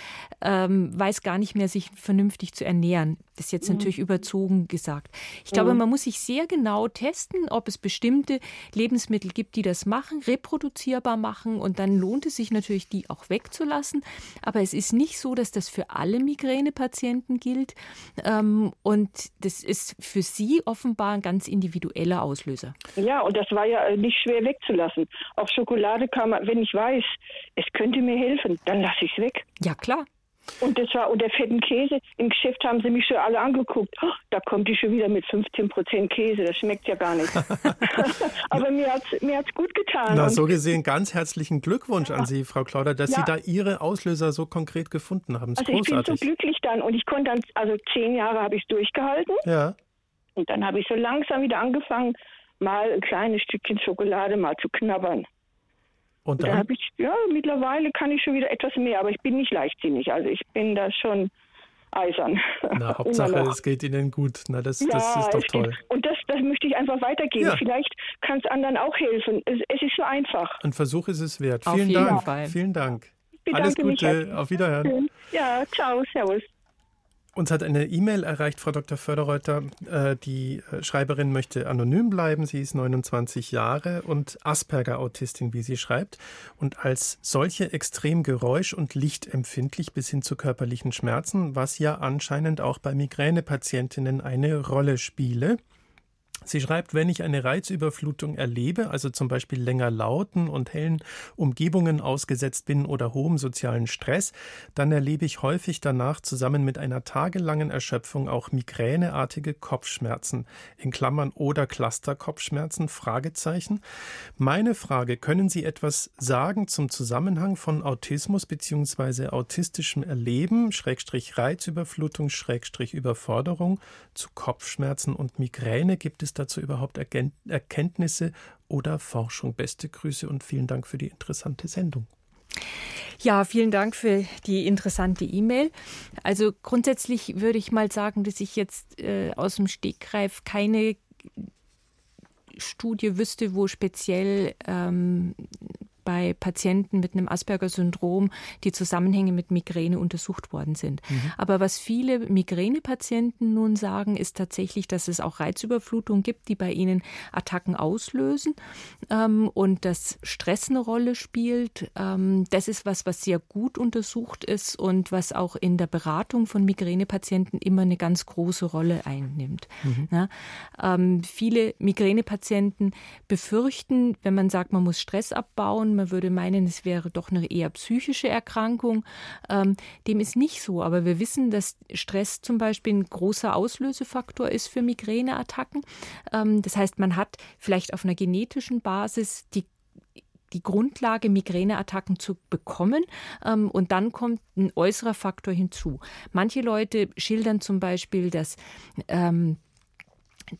ähm, weiß gar nicht mehr, sich vernünftig zu ernähren. Das ist jetzt mhm. natürlich überzogen gesagt. Ich glaube, mhm. man muss sich sehr genau testen, ob es bestimmte Lebensmittel gibt, die das machen, reproduzierbar machen und dann lohnt es sich natürlich, die auch wegzulassen. Aber es ist nicht so, dass das für alle Migränepatienten gilt ähm, und das ist für sie offenbar ein ganz individueller Auslöser. Ja, und das war ja äh, nicht schwer wegzulassen. Auch Schokolade kann man, wenn ich weiß, es könnte mir helfen, dann lasse ich es weg. Ja, klar. Und das war unter fetten Käse. Im Geschäft haben sie mich schon alle angeguckt. Oh, da kommt die schon wieder mit 15 Prozent Käse. Das schmeckt ja gar nicht. Aber mir hat es mir hat's gut getan. Na, so gesehen ganz herzlichen Glückwunsch ja. an Sie, Frau Klauder, dass ja. Sie da Ihre Auslöser so konkret gefunden haben. Also großartig. ich bin so glücklich dann und ich konnte dann, also zehn Jahre habe ich durchgehalten. Ja. Und dann habe ich so langsam wieder angefangen, mal ein kleines Stückchen Schokolade mal zu knabbern. Und dann? Da habe ich, ja, mittlerweile kann ich schon wieder etwas mehr, aber ich bin nicht leichtsinnig. Also ich bin da schon eisern. Na, Hauptsache, es geht Ihnen gut. Na, das, ja, das ist doch toll. Geht. Und das, das möchte ich einfach weitergeben. Ja. Vielleicht kann es anderen auch helfen. Es, es, ist so einfach. Ein Versuch ist es wert. Auf Vielen Dank. Fall. Vielen Dank. Alles Gute. Auf Wiederhören. Ja, ciao. Servus. Uns hat eine E-Mail erreicht, Frau Dr. Förderreuter. Äh, die äh, Schreiberin möchte anonym bleiben. Sie ist 29 Jahre und Asperger-Autistin, wie sie schreibt. Und als solche extrem geräusch- und lichtempfindlich bis hin zu körperlichen Schmerzen, was ja anscheinend auch bei Migränepatientinnen eine Rolle spiele. Sie schreibt, wenn ich eine Reizüberflutung erlebe, also zum Beispiel länger lauten und hellen Umgebungen ausgesetzt bin oder hohem sozialen Stress, dann erlebe ich häufig danach zusammen mit einer tagelangen Erschöpfung auch migräneartige Kopfschmerzen, in Klammern oder Clusterkopfschmerzen, Fragezeichen. Meine Frage, können Sie etwas sagen zum Zusammenhang von Autismus bzw. autistischem Erleben, Schrägstrich Reizüberflutung, Schrägstrich Überforderung zu Kopfschmerzen und Migräne? Gibt es es dazu überhaupt Erkenntnisse oder Forschung? Beste Grüße und vielen Dank für die interessante Sendung. Ja, vielen Dank für die interessante E-Mail. Also grundsätzlich würde ich mal sagen, dass ich jetzt äh, aus dem Stegreif keine Studie wüsste, wo speziell ähm, bei Patienten mit einem Asperger-Syndrom die Zusammenhänge mit Migräne untersucht worden sind. Mhm. Aber was viele Migränepatienten nun sagen, ist tatsächlich, dass es auch Reizüberflutung gibt, die bei ihnen Attacken auslösen ähm, und dass Stress eine Rolle spielt. Ähm, das ist was, was sehr gut untersucht ist und was auch in der Beratung von Migränepatienten immer eine ganz große Rolle einnimmt. Mhm. Ja, ähm, viele Migränepatienten befürchten, wenn man sagt, man muss Stress abbauen, man würde meinen, es wäre doch eine eher psychische Erkrankung. Ähm, dem ist nicht so, aber wir wissen, dass Stress zum Beispiel ein großer Auslösefaktor ist für Migräneattacken. Ähm, das heißt, man hat vielleicht auf einer genetischen Basis die die Grundlage, Migräneattacken zu bekommen. Ähm, und dann kommt ein äußerer Faktor hinzu. Manche Leute schildern zum Beispiel, dass ähm,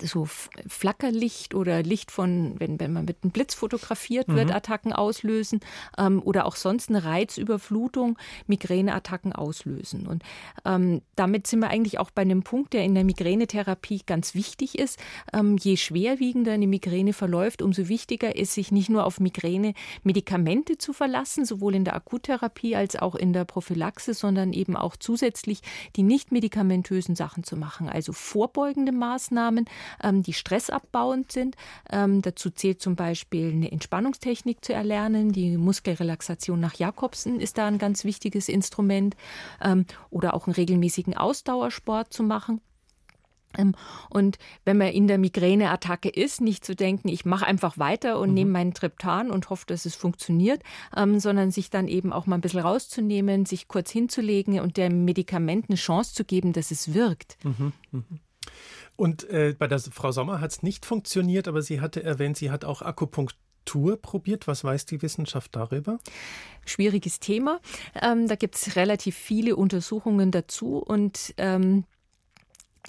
so Flackerlicht oder Licht von, wenn, wenn man mit einem Blitz fotografiert wird, mhm. Attacken auslösen ähm, oder auch sonst eine Reizüberflutung Migräneattacken auslösen. Und ähm, damit sind wir eigentlich auch bei einem Punkt, der in der Migränetherapie ganz wichtig ist. Ähm, je schwerwiegender eine Migräne verläuft, umso wichtiger ist, sich nicht nur auf Migräne-Medikamente zu verlassen, sowohl in der Akuttherapie als auch in der Prophylaxe, sondern eben auch zusätzlich die nicht medikamentösen Sachen zu machen, also vorbeugende Maßnahmen, ähm, die stressabbauend sind. Ähm, dazu zählt zum Beispiel eine Entspannungstechnik zu erlernen. Die Muskelrelaxation nach Jakobsen ist da ein ganz wichtiges Instrument. Ähm, oder auch einen regelmäßigen Ausdauersport zu machen. Und wenn man in der Migräneattacke ist, nicht zu denken, ich mache einfach weiter und mhm. nehme meinen Triptan und hoffe, dass es funktioniert, ähm, sondern sich dann eben auch mal ein bisschen rauszunehmen, sich kurz hinzulegen und dem Medikament eine Chance zu geben, dass es wirkt. Mhm. Mhm. Und äh, bei der Frau Sommer hat es nicht funktioniert, aber sie hatte erwähnt, sie hat auch Akupunktur probiert. Was weiß die Wissenschaft darüber? Schwieriges Thema. Ähm, da gibt es relativ viele Untersuchungen dazu und ähm,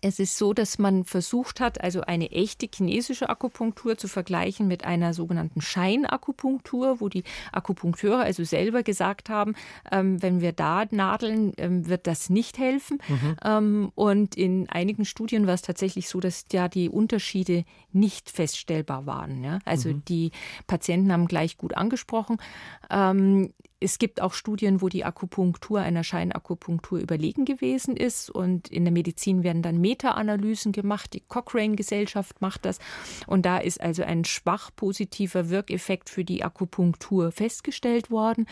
es ist so, dass man versucht hat, also eine echte chinesische Akupunktur zu vergleichen mit einer sogenannten Scheinakupunktur, wo die Akupunkteure also selber gesagt haben, ähm, wenn wir da nadeln, ähm, wird das nicht helfen. Mhm. Ähm, und in einigen Studien war es tatsächlich so, dass ja die Unterschiede nicht feststellbar waren. Ja? Also mhm. die Patienten haben gleich gut angesprochen. Es gibt auch Studien, wo die Akupunktur einer Scheinakupunktur überlegen gewesen ist. Und in der Medizin werden dann Meta-Analysen gemacht. Die Cochrane-Gesellschaft macht das. Und da ist also ein schwach positiver Wirkeffekt für die Akupunktur festgestellt worden.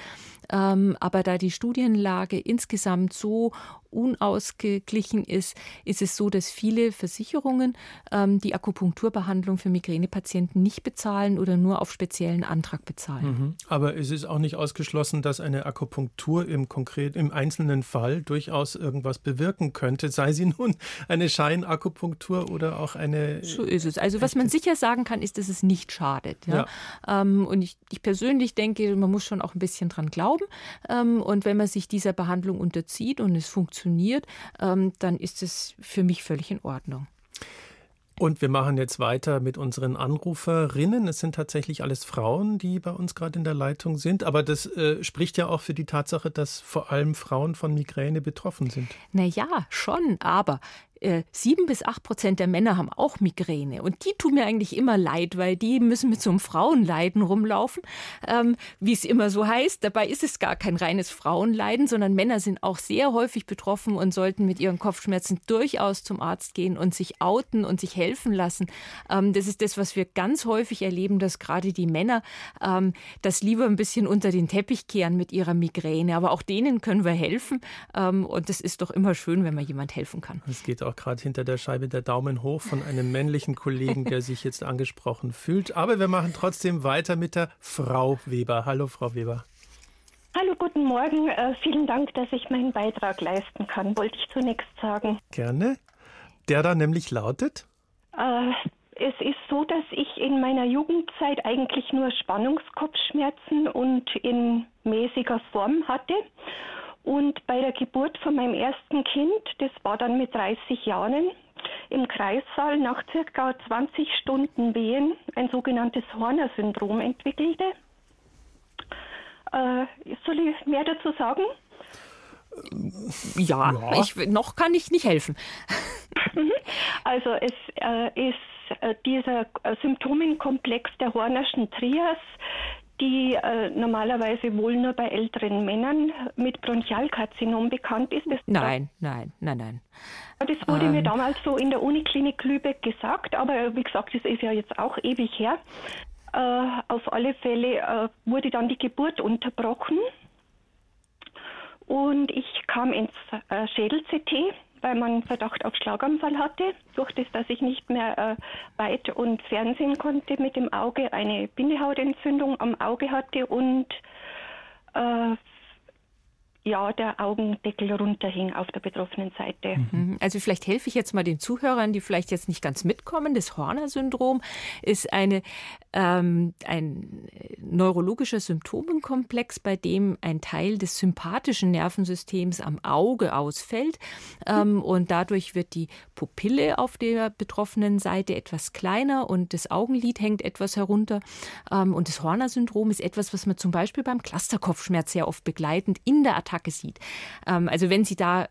Ähm, aber da die Studienlage insgesamt so unausgeglichen ist, ist es so, dass viele Versicherungen ähm, die Akupunkturbehandlung für Migränepatienten nicht bezahlen oder nur auf speziellen Antrag bezahlen. Mhm. Aber es ist auch nicht ausgeschlossen, dass eine Akupunktur im konkret im einzelnen Fall durchaus irgendwas bewirken könnte, sei sie nun eine Scheinakupunktur oder auch eine. So ist es. Also was man sicher sagen kann, ist, dass es nicht schadet. Ja? ja. Ähm, und ich, ich, persönlich denke, man muss schon auch ein bisschen dran glauben. Ähm, und wenn man sich dieser Behandlung unterzieht und es funktioniert funktioniert, ähm, dann ist es für mich völlig in Ordnung. Und wir machen jetzt weiter mit unseren Anruferinnen. Es sind tatsächlich alles Frauen, die bei uns gerade in der Leitung sind. Aber das äh, spricht ja auch für die Tatsache, dass vor allem Frauen von Migräne betroffen sind. Na ja, schon. Aber sieben bis acht Prozent der Männer haben auch Migräne. Und die tun mir eigentlich immer leid, weil die müssen mit so einem Frauenleiden rumlaufen, ähm, wie es immer so heißt. Dabei ist es gar kein reines Frauenleiden, sondern Männer sind auch sehr häufig betroffen und sollten mit ihren Kopfschmerzen durchaus zum Arzt gehen und sich outen und sich helfen lassen. Ähm, das ist das, was wir ganz häufig erleben, dass gerade die Männer ähm, das lieber ein bisschen unter den Teppich kehren mit ihrer Migräne. Aber auch denen können wir helfen. Ähm, und das ist doch immer schön, wenn man jemand helfen kann. Es geht auch auch gerade hinter der Scheibe der Daumen hoch von einem männlichen Kollegen, der sich jetzt angesprochen fühlt. Aber wir machen trotzdem weiter mit der Frau Weber. Hallo, Frau Weber. Hallo, guten Morgen. Äh, vielen Dank, dass ich meinen Beitrag leisten kann, wollte ich zunächst sagen. Gerne. Der da nämlich lautet? Äh, es ist so, dass ich in meiner Jugendzeit eigentlich nur Spannungskopfschmerzen und in mäßiger Form hatte. Und bei der Geburt von meinem ersten Kind, das war dann mit 30 Jahren, im Kreissaal nach circa 20 Stunden Wehen ein sogenanntes Horner-Syndrom entwickelte. Äh, soll ich mehr dazu sagen? Ja, ja. Ich, noch kann ich nicht helfen. Also es äh, ist äh, dieser Symptomenkomplex der Hornerschen Trias, die äh, normalerweise wohl nur bei älteren Männern mit Bronchialkarzinom bekannt ist. Das nein, nein, nein, nein. Das wurde ähm. mir damals so in der Uniklinik Lübeck gesagt, aber wie gesagt, das ist ja jetzt auch ewig her. Äh, auf alle Fälle äh, wurde dann die Geburt unterbrochen und ich kam ins äh, Schädel-CT weil man Verdacht auf Schlaganfall hatte. Durch das, dass ich nicht mehr äh, weit und fernsehen konnte mit dem Auge, eine Bindehautentzündung am Auge hatte und äh, ja, der Augendeckel runterhing auf der betroffenen Seite. Mhm. Also vielleicht helfe ich jetzt mal den Zuhörern, die vielleicht jetzt nicht ganz mitkommen. Das Horner-Syndrom ist eine, ähm, ein neurologischer Symptomenkomplex, bei dem ein Teil des sympathischen Nervensystems am Auge ausfällt ähm, und dadurch wird die Pupille auf der betroffenen Seite etwas kleiner und das Augenlid hängt etwas herunter. Ähm, und das Horner-Syndrom ist etwas, was man zum Beispiel beim Clusterkopfschmerz sehr oft begleitend in der Attacke Attacke sieht. Ähm, also wenn Sie da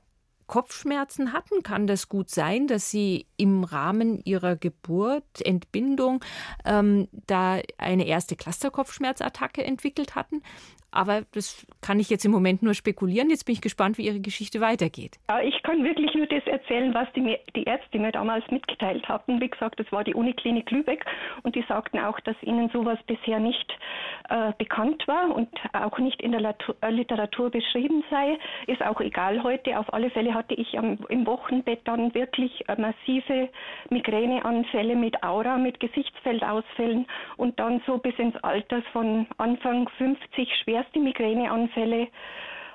Kopfschmerzen hatten, kann das gut sein, dass sie im Rahmen ihrer Geburt, Entbindung, ähm, da eine erste Clusterkopfschmerzattacke entwickelt hatten. Aber das kann ich jetzt im Moment nur spekulieren. Jetzt bin ich gespannt, wie Ihre Geschichte weitergeht. Ja, ich kann wirklich nur das erzählen, was die, die Ärzte mir damals mitgeteilt hatten. Wie gesagt, das war die Uniklinik Lübeck und die sagten auch, dass ihnen sowas bisher nicht äh, bekannt war und auch nicht in der Latu äh, Literatur beschrieben sei. Ist auch egal heute. Auf alle Fälle hatte ich am, im Wochenbett dann wirklich äh, massive Migräneanfälle mit Aura, mit Gesichtsfeldausfällen und dann so bis ins Alter von Anfang 50 schwer schwerste Migräneanfälle,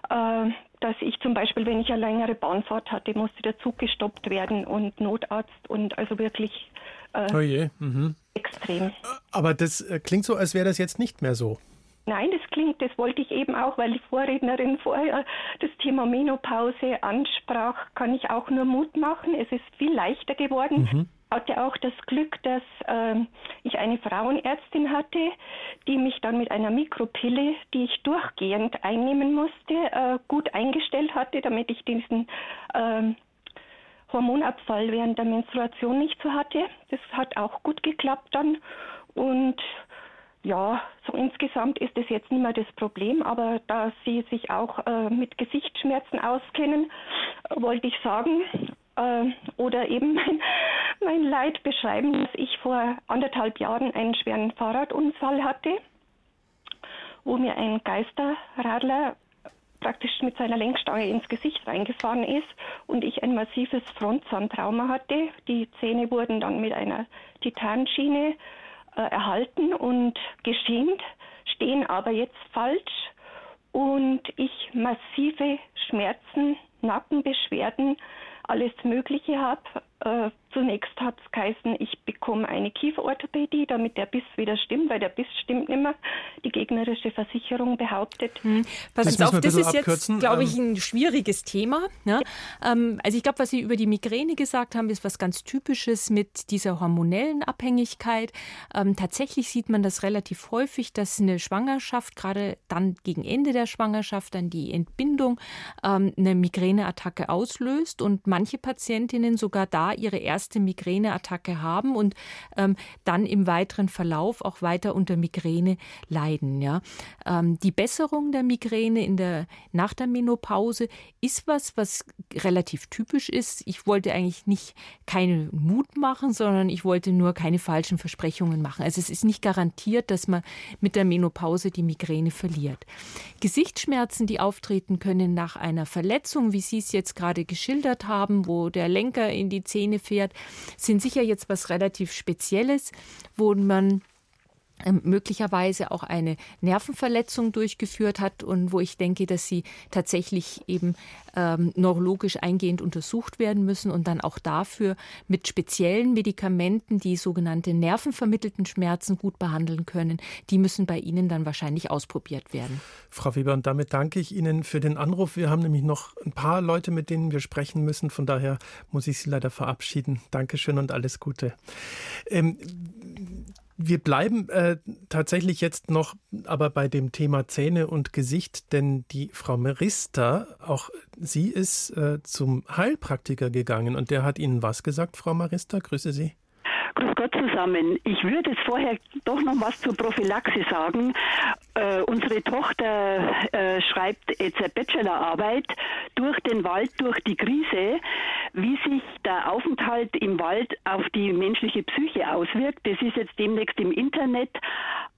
äh, dass ich zum Beispiel, wenn ich eine längere Bahnfahrt hatte, musste der Zug gestoppt werden und Notarzt und also wirklich äh, oh je. Mhm. extrem. Aber das äh, klingt so, als wäre das jetzt nicht mehr so. Nein, das klingt, das wollte ich eben auch, weil die Vorrednerin vorher das Thema Menopause ansprach, kann ich auch nur Mut machen. Es ist viel leichter geworden. Mhm hatte auch das Glück, dass äh, ich eine Frauenärztin hatte, die mich dann mit einer Mikropille, die ich durchgehend einnehmen musste, äh, gut eingestellt hatte, damit ich diesen äh, Hormonabfall während der Menstruation nicht so hatte. Das hat auch gut geklappt dann. Und ja, so insgesamt ist es jetzt nicht mehr das Problem, aber da Sie sich auch äh, mit Gesichtsschmerzen auskennen, wollte ich sagen, äh, oder eben mein, mein Leid beschreiben, dass ich vor anderthalb Jahren einen schweren Fahrradunfall hatte, wo mir ein Geisterradler praktisch mit seiner Lenkstange ins Gesicht reingefahren ist und ich ein massives Frontzahntrauma hatte. Die Zähne wurden dann mit einer Titanschiene äh, erhalten und geschient, stehen aber jetzt falsch und ich massive Schmerzen, Nackenbeschwerden, alles Mögliche habe. Zunächst hat es geheißen, ich bekomme eine Kieferorthopädie, damit der Biss wieder stimmt, weil der Biss stimmt nicht mehr. Die gegnerische Versicherung behauptet. Hm. Pass das auf, das ist jetzt, glaube ich, ähm, ein schwieriges Thema. Ne? Ähm, also ich glaube, was Sie über die Migräne gesagt haben, ist was ganz Typisches mit dieser hormonellen Abhängigkeit. Ähm, tatsächlich sieht man das relativ häufig, dass eine Schwangerschaft, gerade dann gegen Ende der Schwangerschaft, dann die Entbindung, ähm, eine Migräneattacke auslöst und manche Patientinnen sogar da ihre erste Migräneattacke haben und ähm, dann im weiteren Verlauf auch weiter unter Migräne leiden. Ja. Ähm, die Besserung der Migräne in der, nach der Menopause ist was, was relativ typisch ist. Ich wollte eigentlich nicht keinen Mut machen, sondern ich wollte nur keine falschen Versprechungen machen. Also es ist nicht garantiert, dass man mit der Menopause die Migräne verliert. Gesichtsschmerzen, die auftreten können nach einer Verletzung, wie Sie es jetzt gerade geschildert haben, wo der Lenker in die Zähne fährt, sind sicher jetzt was relativ Spezielles, wo man möglicherweise auch eine Nervenverletzung durchgeführt hat und wo ich denke, dass sie tatsächlich eben ähm, neurologisch eingehend untersucht werden müssen und dann auch dafür mit speziellen Medikamenten die sogenannte nervenvermittelten Schmerzen gut behandeln können. Die müssen bei Ihnen dann wahrscheinlich ausprobiert werden. Frau Weber, und damit danke ich Ihnen für den Anruf. Wir haben nämlich noch ein paar Leute, mit denen wir sprechen müssen. Von daher muss ich Sie leider verabschieden. Dankeschön und alles Gute. Ähm, wir bleiben äh, tatsächlich jetzt noch aber bei dem Thema Zähne und Gesicht, denn die Frau Marista, auch sie ist äh, zum Heilpraktiker gegangen und der hat Ihnen was gesagt, Frau Marista? Grüße Sie. Grüß Gott zusammen. Ich würde jetzt vorher doch noch was zur Prophylaxe sagen. Äh, unsere Tochter äh, schreibt jetzt eine Bachelorarbeit durch den Wald, durch die Krise, wie sich der Aufenthalt im Wald auf die menschliche Psyche auswirkt. Das ist jetzt demnächst im Internet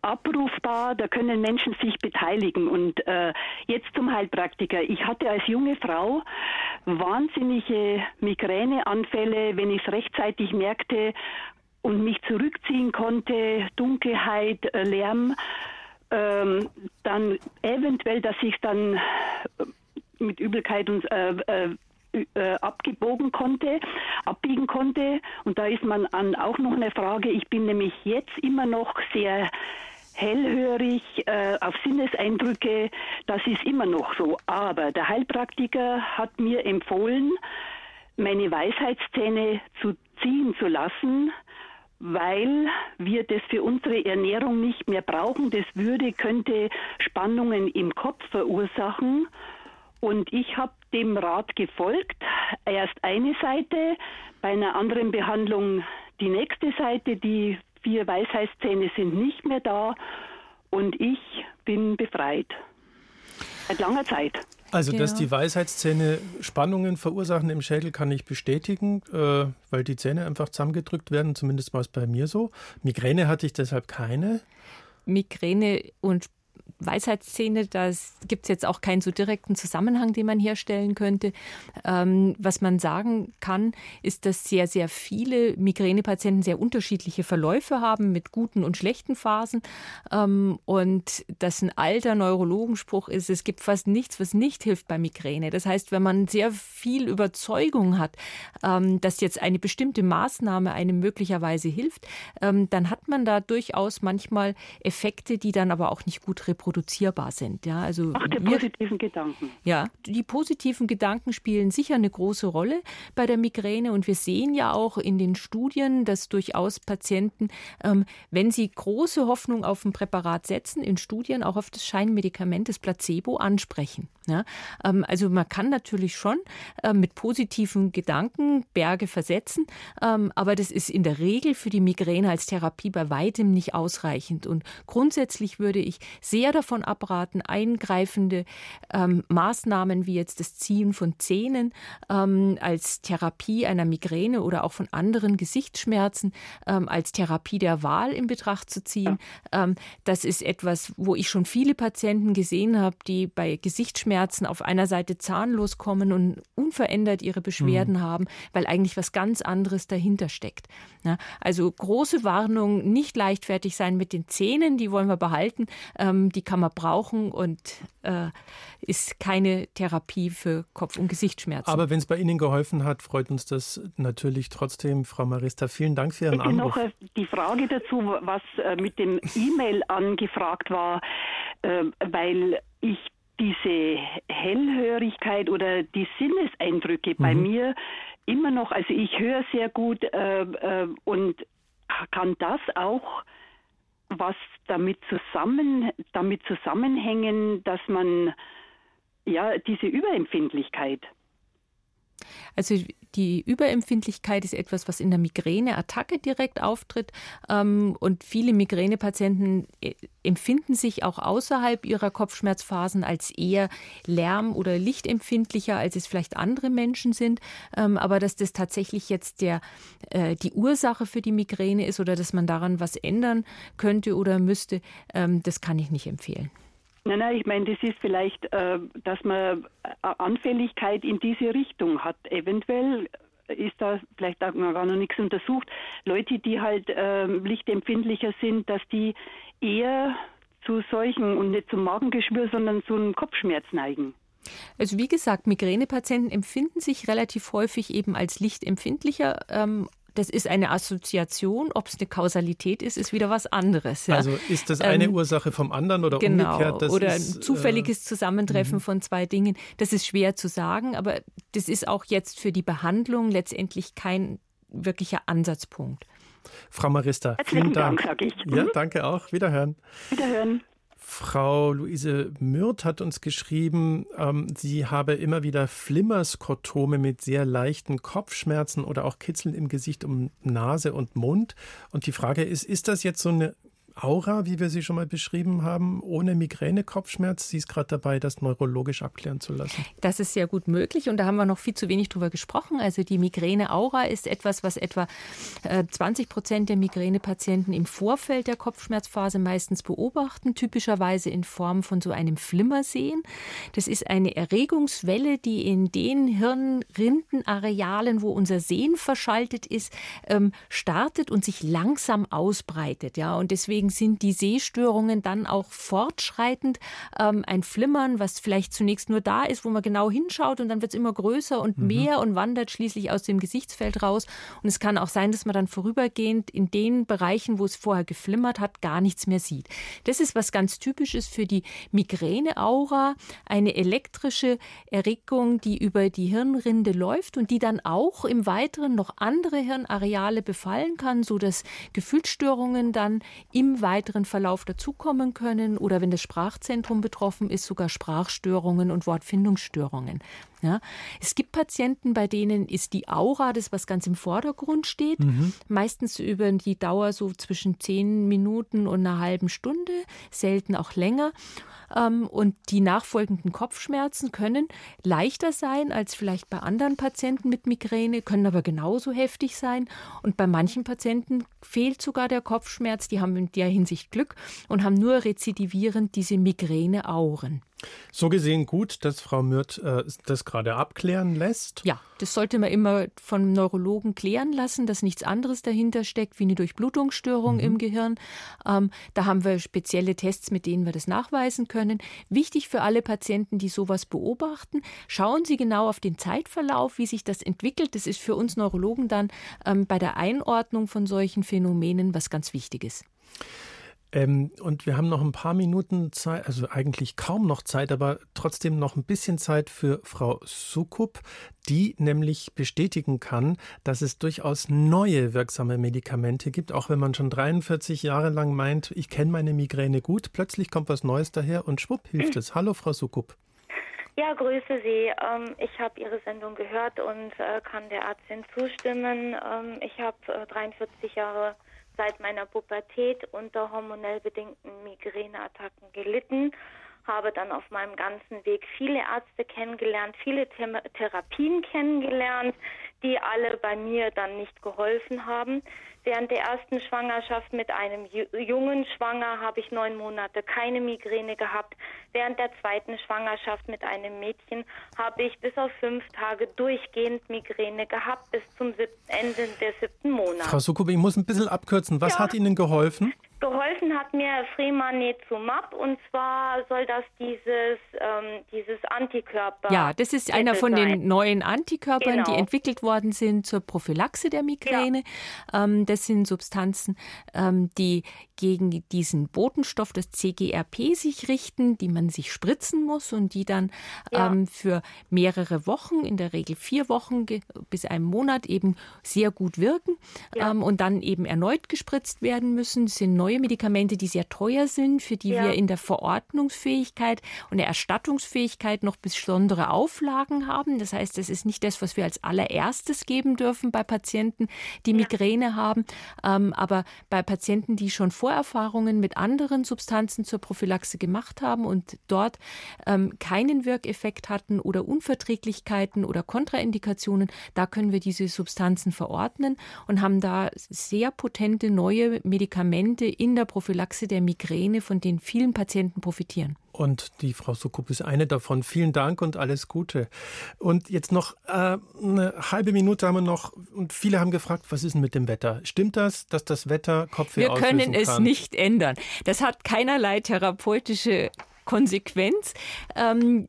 abrufbar, da können Menschen sich beteiligen. Und äh, jetzt zum Heilpraktiker. Ich hatte als junge Frau wahnsinnige Migräneanfälle, wenn ich es rechtzeitig merkte und mich zurückziehen konnte, Dunkelheit, äh, Lärm, ähm, dann eventuell, dass ich dann mit Übelkeit und äh, äh, äh, abgebogen konnte, abbiegen konnte. Und da ist man an auch noch eine Frage. Ich bin nämlich jetzt immer noch sehr hellhörig äh, auf Sinneseindrücke. Das ist immer noch so. Aber der Heilpraktiker hat mir empfohlen, meine Weisheitszähne zu ziehen zu lassen, weil wir das für unsere Ernährung nicht mehr brauchen. Das würde, könnte Spannungen im Kopf verursachen. Und ich habe dem Rat gefolgt. Erst eine Seite, bei einer anderen Behandlung die nächste Seite. Die vier Weisheitszähne sind nicht mehr da und ich bin befreit. Seit langer Zeit. Also, dass ja. die Weisheitszähne Spannungen verursachen im Schädel, kann ich bestätigen, äh, weil die Zähne einfach zusammengedrückt werden. Zumindest war es bei mir so. Migräne hatte ich deshalb keine. Migräne und Weisheitsszene, da gibt es jetzt auch keinen so direkten Zusammenhang, den man herstellen könnte. Ähm, was man sagen kann, ist, dass sehr, sehr viele Migränepatienten sehr unterschiedliche Verläufe haben mit guten und schlechten Phasen. Ähm, und dass ein alter Neurologenspruch ist, es gibt fast nichts, was nicht hilft bei Migräne. Das heißt, wenn man sehr viel Überzeugung hat, ähm, dass jetzt eine bestimmte Maßnahme einem möglicherweise hilft, ähm, dann hat man da durchaus manchmal Effekte, die dann aber auch nicht gut reproduzieren reproduzierbar sind. Ja, also Ach, die positiven Gedanken. Ja, die positiven Gedanken spielen sicher eine große Rolle bei der Migräne und wir sehen ja auch in den Studien, dass durchaus Patienten, ähm, wenn sie große Hoffnung auf ein Präparat setzen, in Studien auch auf das Scheinmedikament, das Placebo, ansprechen. Ja, ähm, also man kann natürlich schon äh, mit positiven Gedanken Berge versetzen, ähm, aber das ist in der Regel für die Migräne als Therapie bei weitem nicht ausreichend. Und grundsätzlich würde ich sehr davon abraten, eingreifende ähm, Maßnahmen wie jetzt das Ziehen von Zähnen ähm, als Therapie einer Migräne oder auch von anderen Gesichtsschmerzen ähm, als Therapie der Wahl in Betracht zu ziehen. Ähm, das ist etwas, wo ich schon viele Patienten gesehen habe, die bei Gesichtsschmerzen auf einer Seite zahnlos kommen und unverändert ihre Beschwerden mhm. haben, weil eigentlich was ganz anderes dahinter steckt. Ja, also große Warnung, nicht leichtfertig sein mit den Zähnen, die wollen wir behalten. Ähm, die kann man brauchen und äh, ist keine Therapie für Kopf- und Gesichtsschmerzen. Aber wenn es bei Ihnen geholfen hat, freut uns das natürlich trotzdem. Frau Marista, vielen Dank für Ihren Bitte Anruf. noch die Frage dazu, was äh, mit dem E-Mail angefragt war, äh, weil ich diese Hellhörigkeit oder die Sinneseindrücke mhm. bei mir immer noch, also ich höre sehr gut äh, äh, und kann das auch was damit zusammen damit zusammenhängen, dass man ja diese Überempfindlichkeit also die Überempfindlichkeit ist etwas, was in der Migräneattacke direkt auftritt. Ähm, und viele Migränepatienten äh, empfinden sich auch außerhalb ihrer Kopfschmerzphasen als eher lärm- oder lichtempfindlicher, als es vielleicht andere Menschen sind. Ähm, aber dass das tatsächlich jetzt der, äh, die Ursache für die Migräne ist oder dass man daran was ändern könnte oder müsste, ähm, das kann ich nicht empfehlen. Nein, nein, ich meine, das ist vielleicht, äh, dass man Anfälligkeit in diese Richtung hat. Eventuell ist da vielleicht auch gar noch nichts untersucht. Leute, die halt äh, lichtempfindlicher sind, dass die eher zu solchen und nicht zum Magengeschwür, sondern zu einem Kopfschmerz neigen. Also wie gesagt, Migränepatienten empfinden sich relativ häufig eben als lichtempfindlicher ähm, das ist eine Assoziation. Ob es eine Kausalität ist, ist wieder was anderes. Ja. Also ist das eine ähm, Ursache vom anderen oder genau, umgekehrt? Das oder ist, ein zufälliges äh, Zusammentreffen mhm. von zwei Dingen. Das ist schwer zu sagen, aber das ist auch jetzt für die Behandlung letztendlich kein wirklicher Ansatzpunkt. Frau Marista, vielen Dank. Dank sag ich. Ja, mhm. danke auch. Wiederhören. Wiederhören. Frau Luise Mürth hat uns geschrieben, ähm, sie habe immer wieder Flimmerskotome mit sehr leichten Kopfschmerzen oder auch Kitzeln im Gesicht um Nase und Mund. Und die Frage ist, ist das jetzt so eine Aura, wie wir sie schon mal beschrieben haben, ohne Migräne-Kopfschmerz. Sie ist gerade dabei, das neurologisch abklären zu lassen. Das ist sehr gut möglich und da haben wir noch viel zu wenig drüber gesprochen. Also die Migräne-Aura ist etwas, was etwa 20 äh, Prozent der Migränepatienten im Vorfeld der Kopfschmerzphase meistens beobachten, typischerweise in Form von so einem Flimmersehen. Das ist eine Erregungswelle, die in den Hirnrindenarealen, wo unser Sehen verschaltet ist, ähm, startet und sich langsam ausbreitet. Ja, und deswegen Deswegen sind die Sehstörungen dann auch fortschreitend. Ähm, ein Flimmern, was vielleicht zunächst nur da ist, wo man genau hinschaut und dann wird es immer größer und mhm. mehr und wandert schließlich aus dem Gesichtsfeld raus. Und es kann auch sein, dass man dann vorübergehend in den Bereichen, wo es vorher geflimmert hat, gar nichts mehr sieht. Das ist was ganz typisches für die Migräne-Aura, eine elektrische Erregung, die über die Hirnrinde läuft und die dann auch im Weiteren noch andere Hirnareale befallen kann, sodass Gefühlsstörungen dann im weiteren Verlauf dazukommen können oder wenn das Sprachzentrum betroffen ist, sogar Sprachstörungen und Wortfindungsstörungen. Ja. Es gibt Patienten, bei denen ist die Aura das, was ganz im Vordergrund steht, mhm. meistens über die Dauer so zwischen zehn Minuten und einer halben Stunde, selten auch länger. Ähm, und die nachfolgenden Kopfschmerzen können leichter sein als vielleicht bei anderen Patienten mit Migräne, können aber genauso heftig sein. Und bei manchen Patienten fehlt sogar der Kopfschmerz. Die haben in der Hinsicht Glück und haben nur rezidivierend diese Migräne-Auren. So gesehen gut, dass Frau Mürth äh, das gerade abklären lässt. Ja, das sollte man immer vom Neurologen klären lassen, dass nichts anderes dahinter steckt wie eine Durchblutungsstörung mhm. im Gehirn. Ähm, da haben wir spezielle Tests, mit denen wir das nachweisen können. Wichtig für alle Patienten, die sowas beobachten, schauen Sie genau auf den Zeitverlauf, wie sich das entwickelt. Das ist für uns Neurologen dann ähm, bei der Einordnung von solchen Phänomenen was ganz Wichtiges. Ähm, und wir haben noch ein paar Minuten Zeit, also eigentlich kaum noch Zeit, aber trotzdem noch ein bisschen Zeit für Frau Sukup, die nämlich bestätigen kann, dass es durchaus neue wirksame Medikamente gibt, auch wenn man schon 43 Jahre lang meint, ich kenne meine Migräne gut, plötzlich kommt was Neues daher und schwupp hilft es. Hallo, Frau Sukup. Ja, grüße Sie. Ähm, ich habe Ihre Sendung gehört und äh, kann der Ärztin zustimmen. Ähm, ich habe äh, 43 Jahre seit meiner Pubertät unter hormonell bedingten Migräneattacken gelitten, habe dann auf meinem ganzen Weg viele Ärzte kennengelernt, viele Therapien kennengelernt, die alle bei mir dann nicht geholfen haben. Während der ersten Schwangerschaft mit einem Jungen schwanger habe ich neun Monate keine Migräne gehabt. Während der zweiten Schwangerschaft mit einem Mädchen habe ich bis auf fünf Tage durchgehend Migräne gehabt bis zum Ende des siebten Monats. Frau Sukubi, ich muss ein bisschen abkürzen. Was ja. hat Ihnen geholfen? Geholfen hat mir Fremanezumab und zwar soll das dieses, ähm, dieses Antikörper. Ja, das ist einer von sein. den neuen Antikörpern, genau. die entwickelt worden sind zur Prophylaxe der Migräne. Ja. Ähm, das sind Substanzen, ähm, die gegen diesen Botenstoff, das CGRP, sich richten, die man sich spritzen muss und die dann ja. ähm, für mehrere Wochen, in der Regel vier Wochen bis einen Monat eben sehr gut wirken ja. ähm, und dann eben erneut gespritzt werden müssen. Das sind neue Medikamente, die sehr teuer sind, für die ja. wir in der Verordnungsfähigkeit und der Erstattungsfähigkeit noch besondere Auflagen haben. Das heißt, das ist nicht das, was wir als allererstes geben dürfen bei Patienten, die Migräne haben, ähm, aber bei Patienten, die schon vor Vorerfahrungen mit anderen Substanzen zur Prophylaxe gemacht haben und dort ähm, keinen Wirkeffekt hatten oder Unverträglichkeiten oder Kontraindikationen, da können wir diese Substanzen verordnen und haben da sehr potente neue Medikamente in der Prophylaxe der Migräne, von denen vielen Patienten profitieren. Und die Frau Sukup ist eine davon. Vielen Dank und alles Gute. Und jetzt noch äh, eine halbe Minute haben wir noch. Und viele haben gefragt, was ist denn mit dem Wetter? Stimmt das, dass das Wetter Kopfweh Wir können es nicht ändern. Das hat keinerlei therapeutische Konsequenz. Ähm,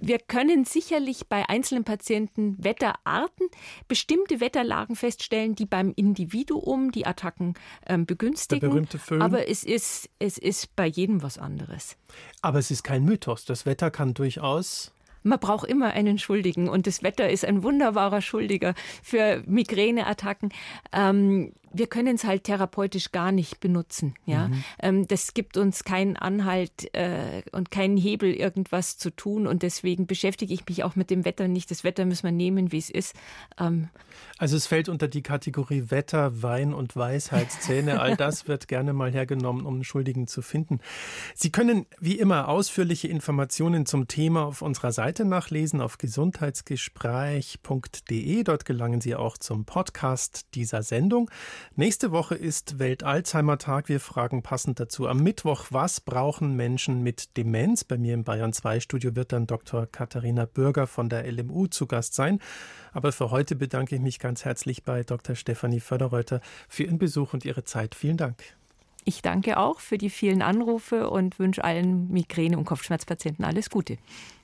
wir können sicherlich bei einzelnen Patienten Wetterarten, bestimmte Wetterlagen feststellen, die beim Individuum die Attacken ähm, begünstigen. Der berühmte Föhn. Aber es ist, es ist bei jedem was anderes. Aber es ist kein Mythos. Das Wetter kann durchaus man braucht immer einen Schuldigen und das Wetter ist ein wunderbarer Schuldiger für Migräneattacken. Ähm, wir können es halt therapeutisch gar nicht benutzen. Ja, mhm. ähm, das gibt uns keinen Anhalt äh, und keinen Hebel, irgendwas zu tun. Und deswegen beschäftige ich mich auch mit dem Wetter nicht. Das Wetter müssen wir nehmen, wie es ist. Ähm, also es fällt unter die Kategorie Wetter, Wein und Weisheitszähne. All das wird gerne mal hergenommen, um einen Schuldigen zu finden. Sie können wie immer ausführliche Informationen zum Thema auf unserer Seite nachlesen auf gesundheitsgespräch.de. Dort gelangen Sie auch zum Podcast dieser Sendung. Nächste Woche ist Welt-Alzheimer-Tag. Wir fragen passend dazu am Mittwoch, was brauchen Menschen mit Demenz? Bei mir im Bayern 2 Studio wird dann Dr. Katharina Bürger von der LMU zu Gast sein. Aber für heute bedanke ich mich ganz herzlich bei Dr. Stefanie Förderreuter für Ihren Besuch und Ihre Zeit. Vielen Dank. Ich danke auch für die vielen Anrufe und wünsche allen Migräne- und Kopfschmerzpatienten alles Gute.